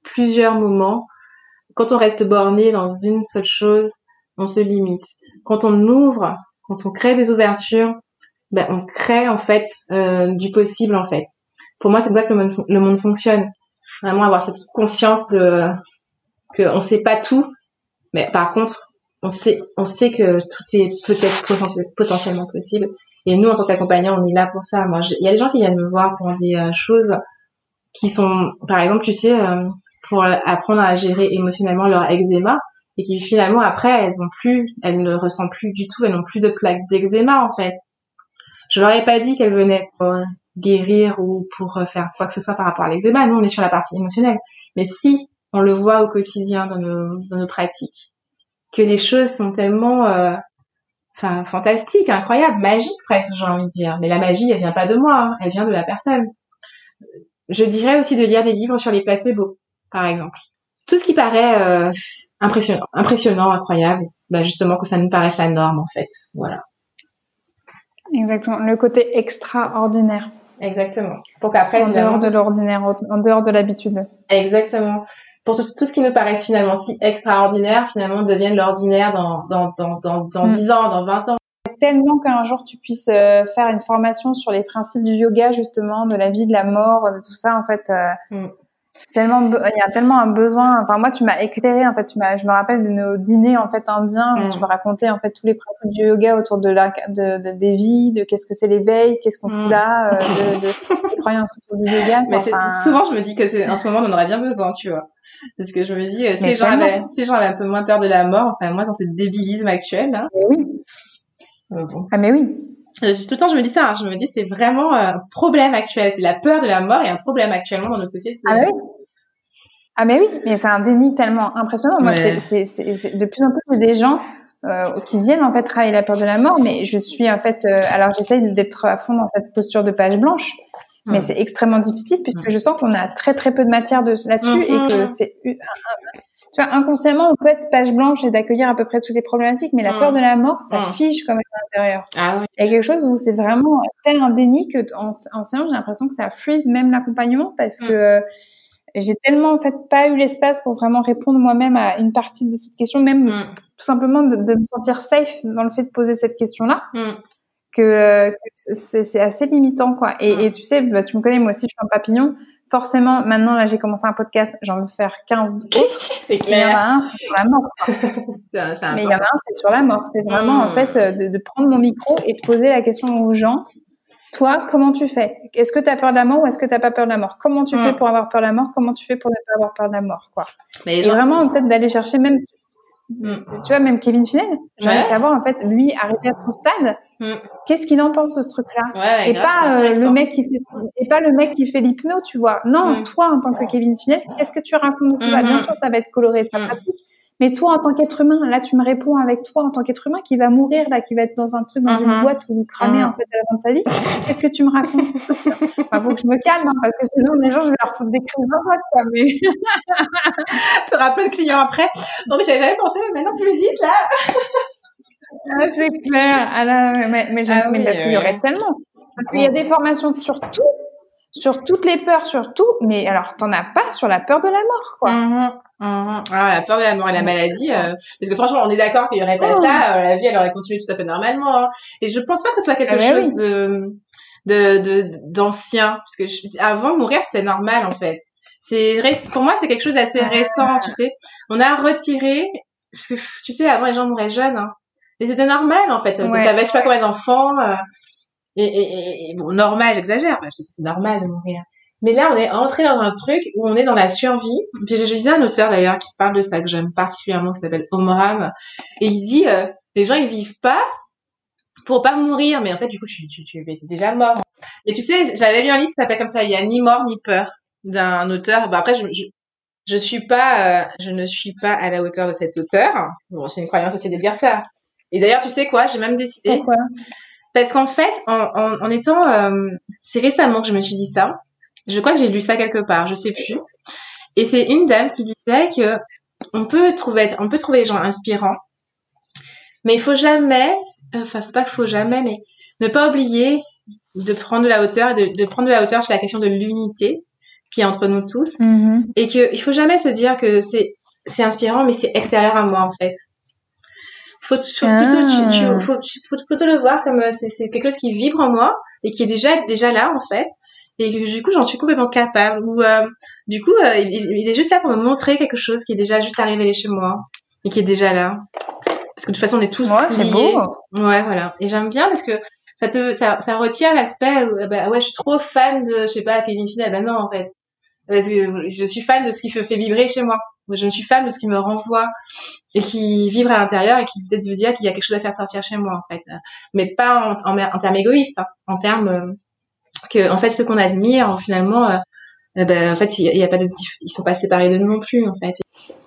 plusieurs moments. Quand on reste borné dans une seule chose, on se limite. Quand on ouvre, quand on crée des ouvertures, ben, on crée en fait euh, du possible en fait pour moi, c'est comme ça que le monde, fonctionne. Vraiment avoir cette conscience de que on sait pas tout, mais par contre, on sait, on sait que tout est peut-être potentiellement possible. Et nous, en tant qu'accompagnants, on est là pour ça. Moi, il y a des gens qui viennent me voir pour des euh, choses qui sont, par exemple, tu sais, euh, pour apprendre à gérer émotionnellement leur eczéma, et qui finalement après, elles ont plus, elles ne ressentent plus du tout, elles n'ont plus de plaques d'eczéma en fait. Je leur ai pas dit qu'elles venaient pour guérir ou pour euh, faire quoi que ce soit par rapport à l'eczéma. Nous, on est sur la partie émotionnelle. Mais si on le voit au quotidien dans nos, pratiques, que les choses sont tellement, euh, enfin, fantastiques, incroyables, magiques presque, j'ai envie de dire. Mais la magie, elle vient pas de moi, hein. elle vient de la personne. Je dirais aussi de lire des livres sur les placebos, par exemple. Tout ce qui paraît euh, impressionnant, impressionnant, incroyable, bah justement que ça nous paraisse la norme en fait. Voilà. Exactement, le côté extraordinaire. Exactement. Pour qu'après, en dehors de l'ordinaire, en dehors de l'habitude. Exactement. Pour tout, tout, ce qui nous paraît finalement si extraordinaire, finalement, devienne l'ordinaire dans, dans, dans, dans, dans 10 mm. ans, dans 20 ans. Tellement qu'un jour tu puisses euh, faire une formation sur les principes du yoga, justement, de la vie, de la mort, de tout ça, en fait. Euh, mm tellement, il y a tellement un besoin. Enfin, moi, tu m'as éclairé. En fait, tu m'as, je me rappelle de nos dîners en fait indiens où tu mm. me racontais en fait tous les principes du yoga autour de la, de, de des vies, de qu'est-ce que c'est l'éveil, qu'est-ce qu'on fout mm. là, euh, [laughs] de, de, des croyances autour du yoga. Mais souvent, je me dis que c'est en ce moment, on en aurait bien besoin, tu vois. Parce que je me dis, euh, si j'en avais, si un peu moins peur de la mort, on serait moins dans ce débilisme actuel. Hein. Mais oui. bon. Ah mais oui. Tout le temps, je me dis ça. Hein. Je me dis, c'est vraiment un problème actuel. C'est la peur de la mort et un problème actuellement dans nos sociétés. Ah oui. Ah mais oui, mais c'est un déni tellement impressionnant. Moi, c'est, c'est, de plus en plus des gens euh, qui viennent en fait travailler la peur de la mort, mais je suis en fait, euh, alors j'essaye d'être à fond dans cette posture de page blanche, mais c'est extrêmement difficile puisque je sens qu'on a très très peu de matière de, là-dessus et que c'est tu vois, inconsciemment, on peut être page blanche et d'accueillir à peu près toutes les problématiques, mais la peur de la mort, ça fige comme à l'intérieur. Ah, oui. Il y a quelque chose où c'est vraiment tel un déni que en, en séance, j'ai l'impression que ça freeze même l'accompagnement parce que j'ai tellement en fait pas eu l'espace pour vraiment répondre moi-même à une partie de cette question, même mm. tout simplement de, de, me sentir safe dans le fait de poser cette question-là, mm. que, euh, c'est assez limitant quoi. Et, mm. et tu sais, bah, tu me connais, moi aussi je suis un papillon. Forcément, maintenant là j'ai commencé un podcast, j'en veux faire 15 [laughs] autres. c'est clair. il y en a un, c'est sur la mort. [laughs] Mais il y en a un, c'est sur la mort. C'est vraiment en fait euh, de, de prendre mon micro et de poser la question aux gens toi, comment tu fais? Est-ce que tu as peur de la mort ou est-ce que tu n'as pas peur de la mort? Comment tu fais mm. pour avoir peur de la mort? Comment tu fais pour ne pas avoir peur de la mort quoi? Mais Et vraiment, peut-être d'aller chercher même, mm. tu vois, même Kevin Finel, j'ai envie de savoir, en fait, lui, arrivé à son stade, mm. qu'est-ce qu'il en pense de ce truc-là Et pas euh, le mec qui fait, et pas le mec qui fait l'hypno, tu vois. Non, toi, en tant que Kevin Finel, qu'est-ce que tu racontes de tout ça? Bien sûr, ça va être coloré de pratique, mais toi, en tant qu'être humain, là, tu me réponds avec toi, en tant qu'être humain qui va mourir, là, qui va être dans un truc, dans une uh-huh. boîte ou cramer, uh-huh. en fait, à la fin de sa vie. Qu'est-ce que tu me racontes? Enfin, faut que je me calme, hein, parce que sinon, les gens, je vais leur foutre des crises boîte, quoi, mais... [laughs] tu de clients après? Non, mais j'avais jamais pensé, mais maintenant que tu le dis, là... ah, c'est clair. Ah, là, mais, mais, ah mais parce qu'il y aurait tellement. Parce qu'il y a des formations sur tout, sur toutes les peurs, sur tout, mais alors, t'en as pas sur la peur de la mort, quoi. Uh-huh. Mhm. Ah, la peur de la mort et la maladie, euh, parce que franchement, on est d'accord qu'il y aurait pas oh. ça, euh, la vie elle aurait continué tout à fait normalement. Hein. Et je pense pas que ce soit quelque ah bah chose de de d'ancien, parce que je, avant mourir c'était normal en fait. C'est pour moi c'est quelque chose d'assez ah. récent, tu sais. On a retiré, parce que tu sais avant les gens mouraient jeunes, hein. et c'était normal en fait. Ouais. T'avais je sais pas combien d'enfants. Euh, et, et, et, bon normal, j'exagère, c'est normal de mourir. Mais là, on est entré dans un truc où on est dans la survie. Puis j'ai lisé un auteur d'ailleurs qui parle de ça que j'aime particulièrement, qui s'appelle Omram, et il dit euh, les gens ils vivent pas pour pas mourir, mais en fait du coup tu tu tu, es déjà mort. Et tu sais, j'avais lu un livre qui s'appelle comme ça, il y a ni mort ni peur d'un auteur. Bah après je, je je suis pas euh, je ne suis pas à la hauteur de cet auteur. Bon, c'est une croyance aussi de dire ça. Et d'ailleurs, tu sais quoi, j'ai même décidé. Pourquoi? Parce qu'en fait, en, en, en étant, euh, c'est récemment que je me suis dit ça. Je crois que j'ai lu ça quelque part, je sais plus. Et c'est une dame qui disait que on peut trouver, on peut trouver les gens inspirants, mais il faut jamais, enfin, faut pas qu'il faut jamais, mais ne pas oublier de prendre de la hauteur, de, de prendre de la hauteur sur la question de l'unité qui est entre nous tous, mm-hmm. et que il faut jamais se dire que c'est c'est inspirant, mais c'est extérieur à moi en fait. Faut, faut plutôt, ah. faut, faut, plutôt le voir comme euh, c'est quelque chose qui vibre en moi et qui est déjà déjà là en fait, et du coup j'en suis complètement capable. Ou euh, du coup euh, il, est juste là pour me montrer quelque chose qui est déjà juste arrivé chez moi et qui est déjà là. Parce que de toute façon on est tous ouais, c'est beau. Ouais voilà. Et j'aime bien parce que ça te ça, ça retient l'aspect où bah ouais je suis trop fan de je sais pas Kevin Fidel. Bah non en fait. Parce que je suis fan de ce qui me fait vibrer chez moi. Je suis fan de ce qui me renvoie et qui vibre à l'intérieur et qui peut-être veut dire qu'il y a quelque chose à faire sortir chez moi en fait. Mais pas en, en, termes égoïstes hein, en termes que en fait ceux qu'on admire finalement euh, eh ben, en fait il y, a pas de ils sont pas séparés de nous non plus en fait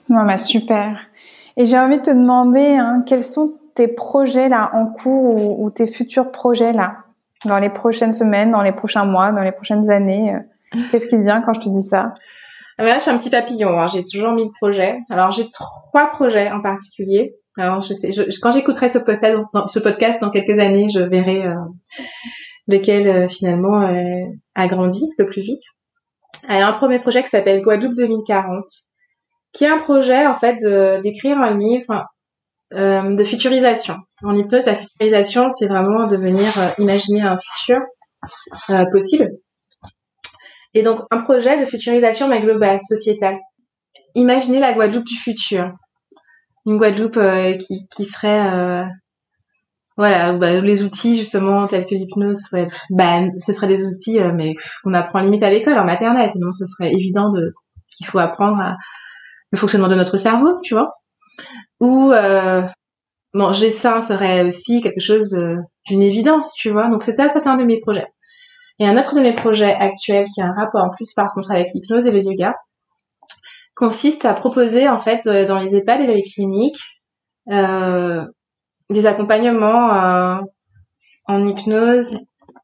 ouais, bah, super et j'ai envie de te demander hein, quels sont tes projets là en cours ou, tes futurs projets là dans les prochaines semaines dans les prochains mois dans les prochaines années euh, qu'est-ce qui te vient quand je te dis ça? Ah ben là, je suis un petit papillon. Hein. J'ai toujours mis de projets. Alors, j'ai trois projets en particulier. Alors, je sais, je, quand j'écouterai ce podcast, ce podcast dans quelques années, je verrai euh, lequel euh, finalement euh, a grandi le plus vite. Y a un premier projet qui s'appelle Guadeloupe 2040, qui est un projet en fait d'écrire un livre euh, de futurisation. En hypnose, la futurisation, c'est vraiment de venir imaginer un futur possible. Et donc un projet de futurisation mais globale, sociétale. Imaginez la Guadeloupe du futur. Une Guadeloupe qui serait voilà, bah, les outils justement tels que l'hypnose, ouais, bah, ce seraient des outils, euh, mais qu'on apprend limite à l'école, en maternelle. Donc, ce serait évident de qu'il faut apprendre à, le fonctionnement de notre cerveau, tu vois. Ou euh, manger sain serait aussi quelque chose d'une évidence, tu vois. Donc, c'était ça, c'est un de mes projets. Et un autre de mes projets actuels qui a un rapport en plus par contre avec l'hypnose et le yoga consiste à proposer en fait euh, dans les EHPAD et les cliniques euh, des accompagnements euh, en hypnose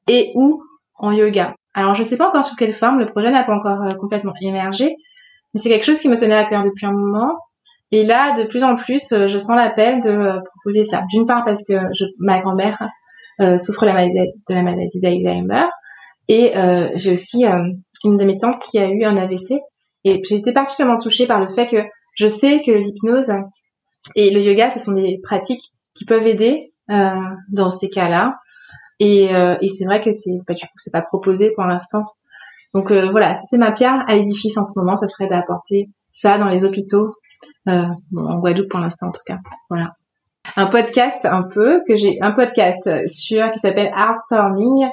et ou en yoga. Alors je ne sais pas encore sous quelle forme, le projet n'a pas encore euh, complètement émergé, mais c'est quelque chose qui me tenait à cœur depuis un moment. Et là, de plus en plus, euh, je sens l'appel de proposer ça. D'une part parce que je, ma grand-mère souffre de la maladie, de la maladie d'Alzheimer, et j'ai aussi une de mes tantes qui a eu un AVC, et j'ai été particulièrement touchée par le fait que je sais que l'hypnose et le yoga, ce sont des pratiques qui peuvent aider euh, dans ces cas-là. Et, euh, et c'est vrai que c'est bah, du coup c'est pas proposé pour l'instant. Donc euh, voilà, c'est ma pierre à l'édifice en ce moment, ça serait d'apporter ça dans les hôpitaux, bon, en Guadeloupe pour l'instant en tout cas. Voilà. Un podcast un peu que j'ai un podcast sur qui s'appelle Storming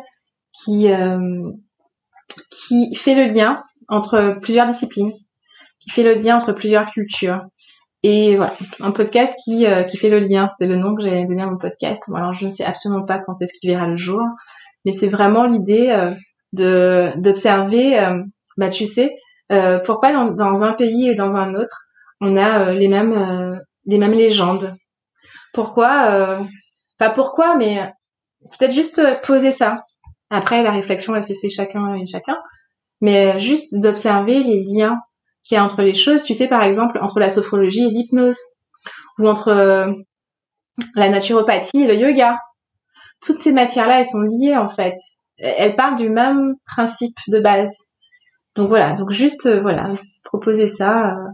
qui euh, qui fait le lien entre plusieurs disciplines, qui fait le lien entre plusieurs cultures, et voilà, un podcast qui, euh, qui fait le lien. C'est le nom que j'ai donné à mon podcast. alors, je ne sais absolument pas quand est-ce qu'il verra le jour, mais c'est vraiment l'idée euh, de d'observer. Euh, bah, tu sais, pourquoi dans, dans un pays et dans un autre, on a les mêmes les mêmes légendes. Pourquoi Pas pourquoi, mais peut-être juste poser ça. Après, la réflexion, elle s'est fait chacun et chacun, mais juste d'observer les liens qu'il y entre les choses. Tu sais, par exemple, entre la sophrologie et l'hypnose, ou entre euh, la naturopathie et le yoga. Toutes ces matières-là, elles sont liées en fait. Elles parlent du même principe de base. Donc voilà, donc juste euh, voilà, proposer ça. Euh,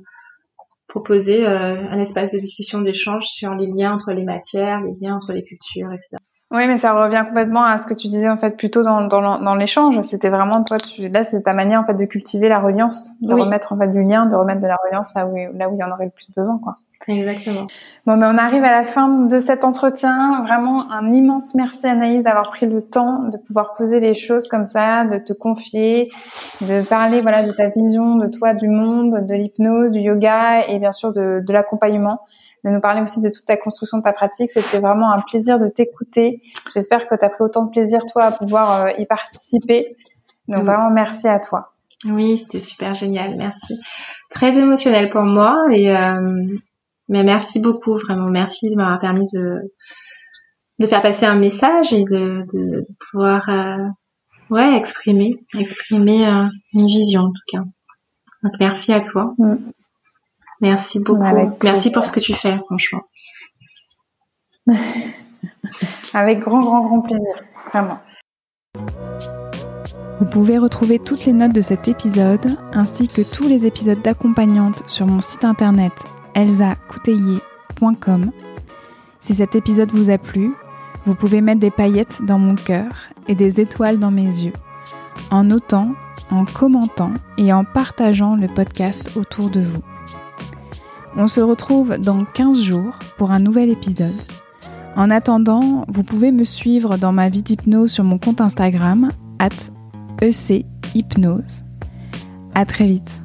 proposer un espace de discussion, d'échange sur les liens entre les matières, les liens entre les cultures, etc. Oui, mais ça revient complètement à ce que tu disais en fait plutôt dans, dans, dans l'échange. C'était vraiment toi, tu, là, c'est ta manière en fait de cultiver la reliance, de remettre en fait du lien, de remettre de la reliance là où, là où il y en aurait le plus besoin, quoi. Exactement. Bon, mais on arrive à la fin de cet entretien. Vraiment un immense merci Anaïs d'avoir pris le temps de pouvoir poser les choses comme ça, de te confier, de parler voilà de ta vision, de toi, du monde, de l'hypnose, du yoga et bien sûr de, de l'accompagnement de nous parler aussi de toute ta construction de ta pratique. C'était vraiment un plaisir de t'écouter. J'espère que tu as pris autant de plaisir, toi, à pouvoir euh, y participer. Donc vraiment, merci à toi. Oui, c'était super génial. Merci. Très émotionnel pour moi. Et, euh, mais merci beaucoup, vraiment. Merci de m'avoir permis de, de faire passer un message et de, de pouvoir euh, ouais, exprimer, exprimer euh, une vision en tout cas. Donc merci à toi. Mm. Merci beaucoup. Merci pour ce que tu fais, franchement. [laughs] Avec grand, grand, grand plaisir. Vraiment. Vous pouvez retrouver toutes les notes de cet épisode ainsi que tous les épisodes d'accompagnante sur mon site internet elsacouteiller.com. Si cet épisode vous a plu, vous pouvez mettre des paillettes dans mon cœur et des étoiles dans mes yeux en notant, en commentant et en partageant le podcast autour de vous. On se retrouve dans 15 jours pour un nouvel épisode. En attendant, vous pouvez me suivre dans ma vie d'hypnose sur mon compte Instagram, at ECHypnose. À très vite.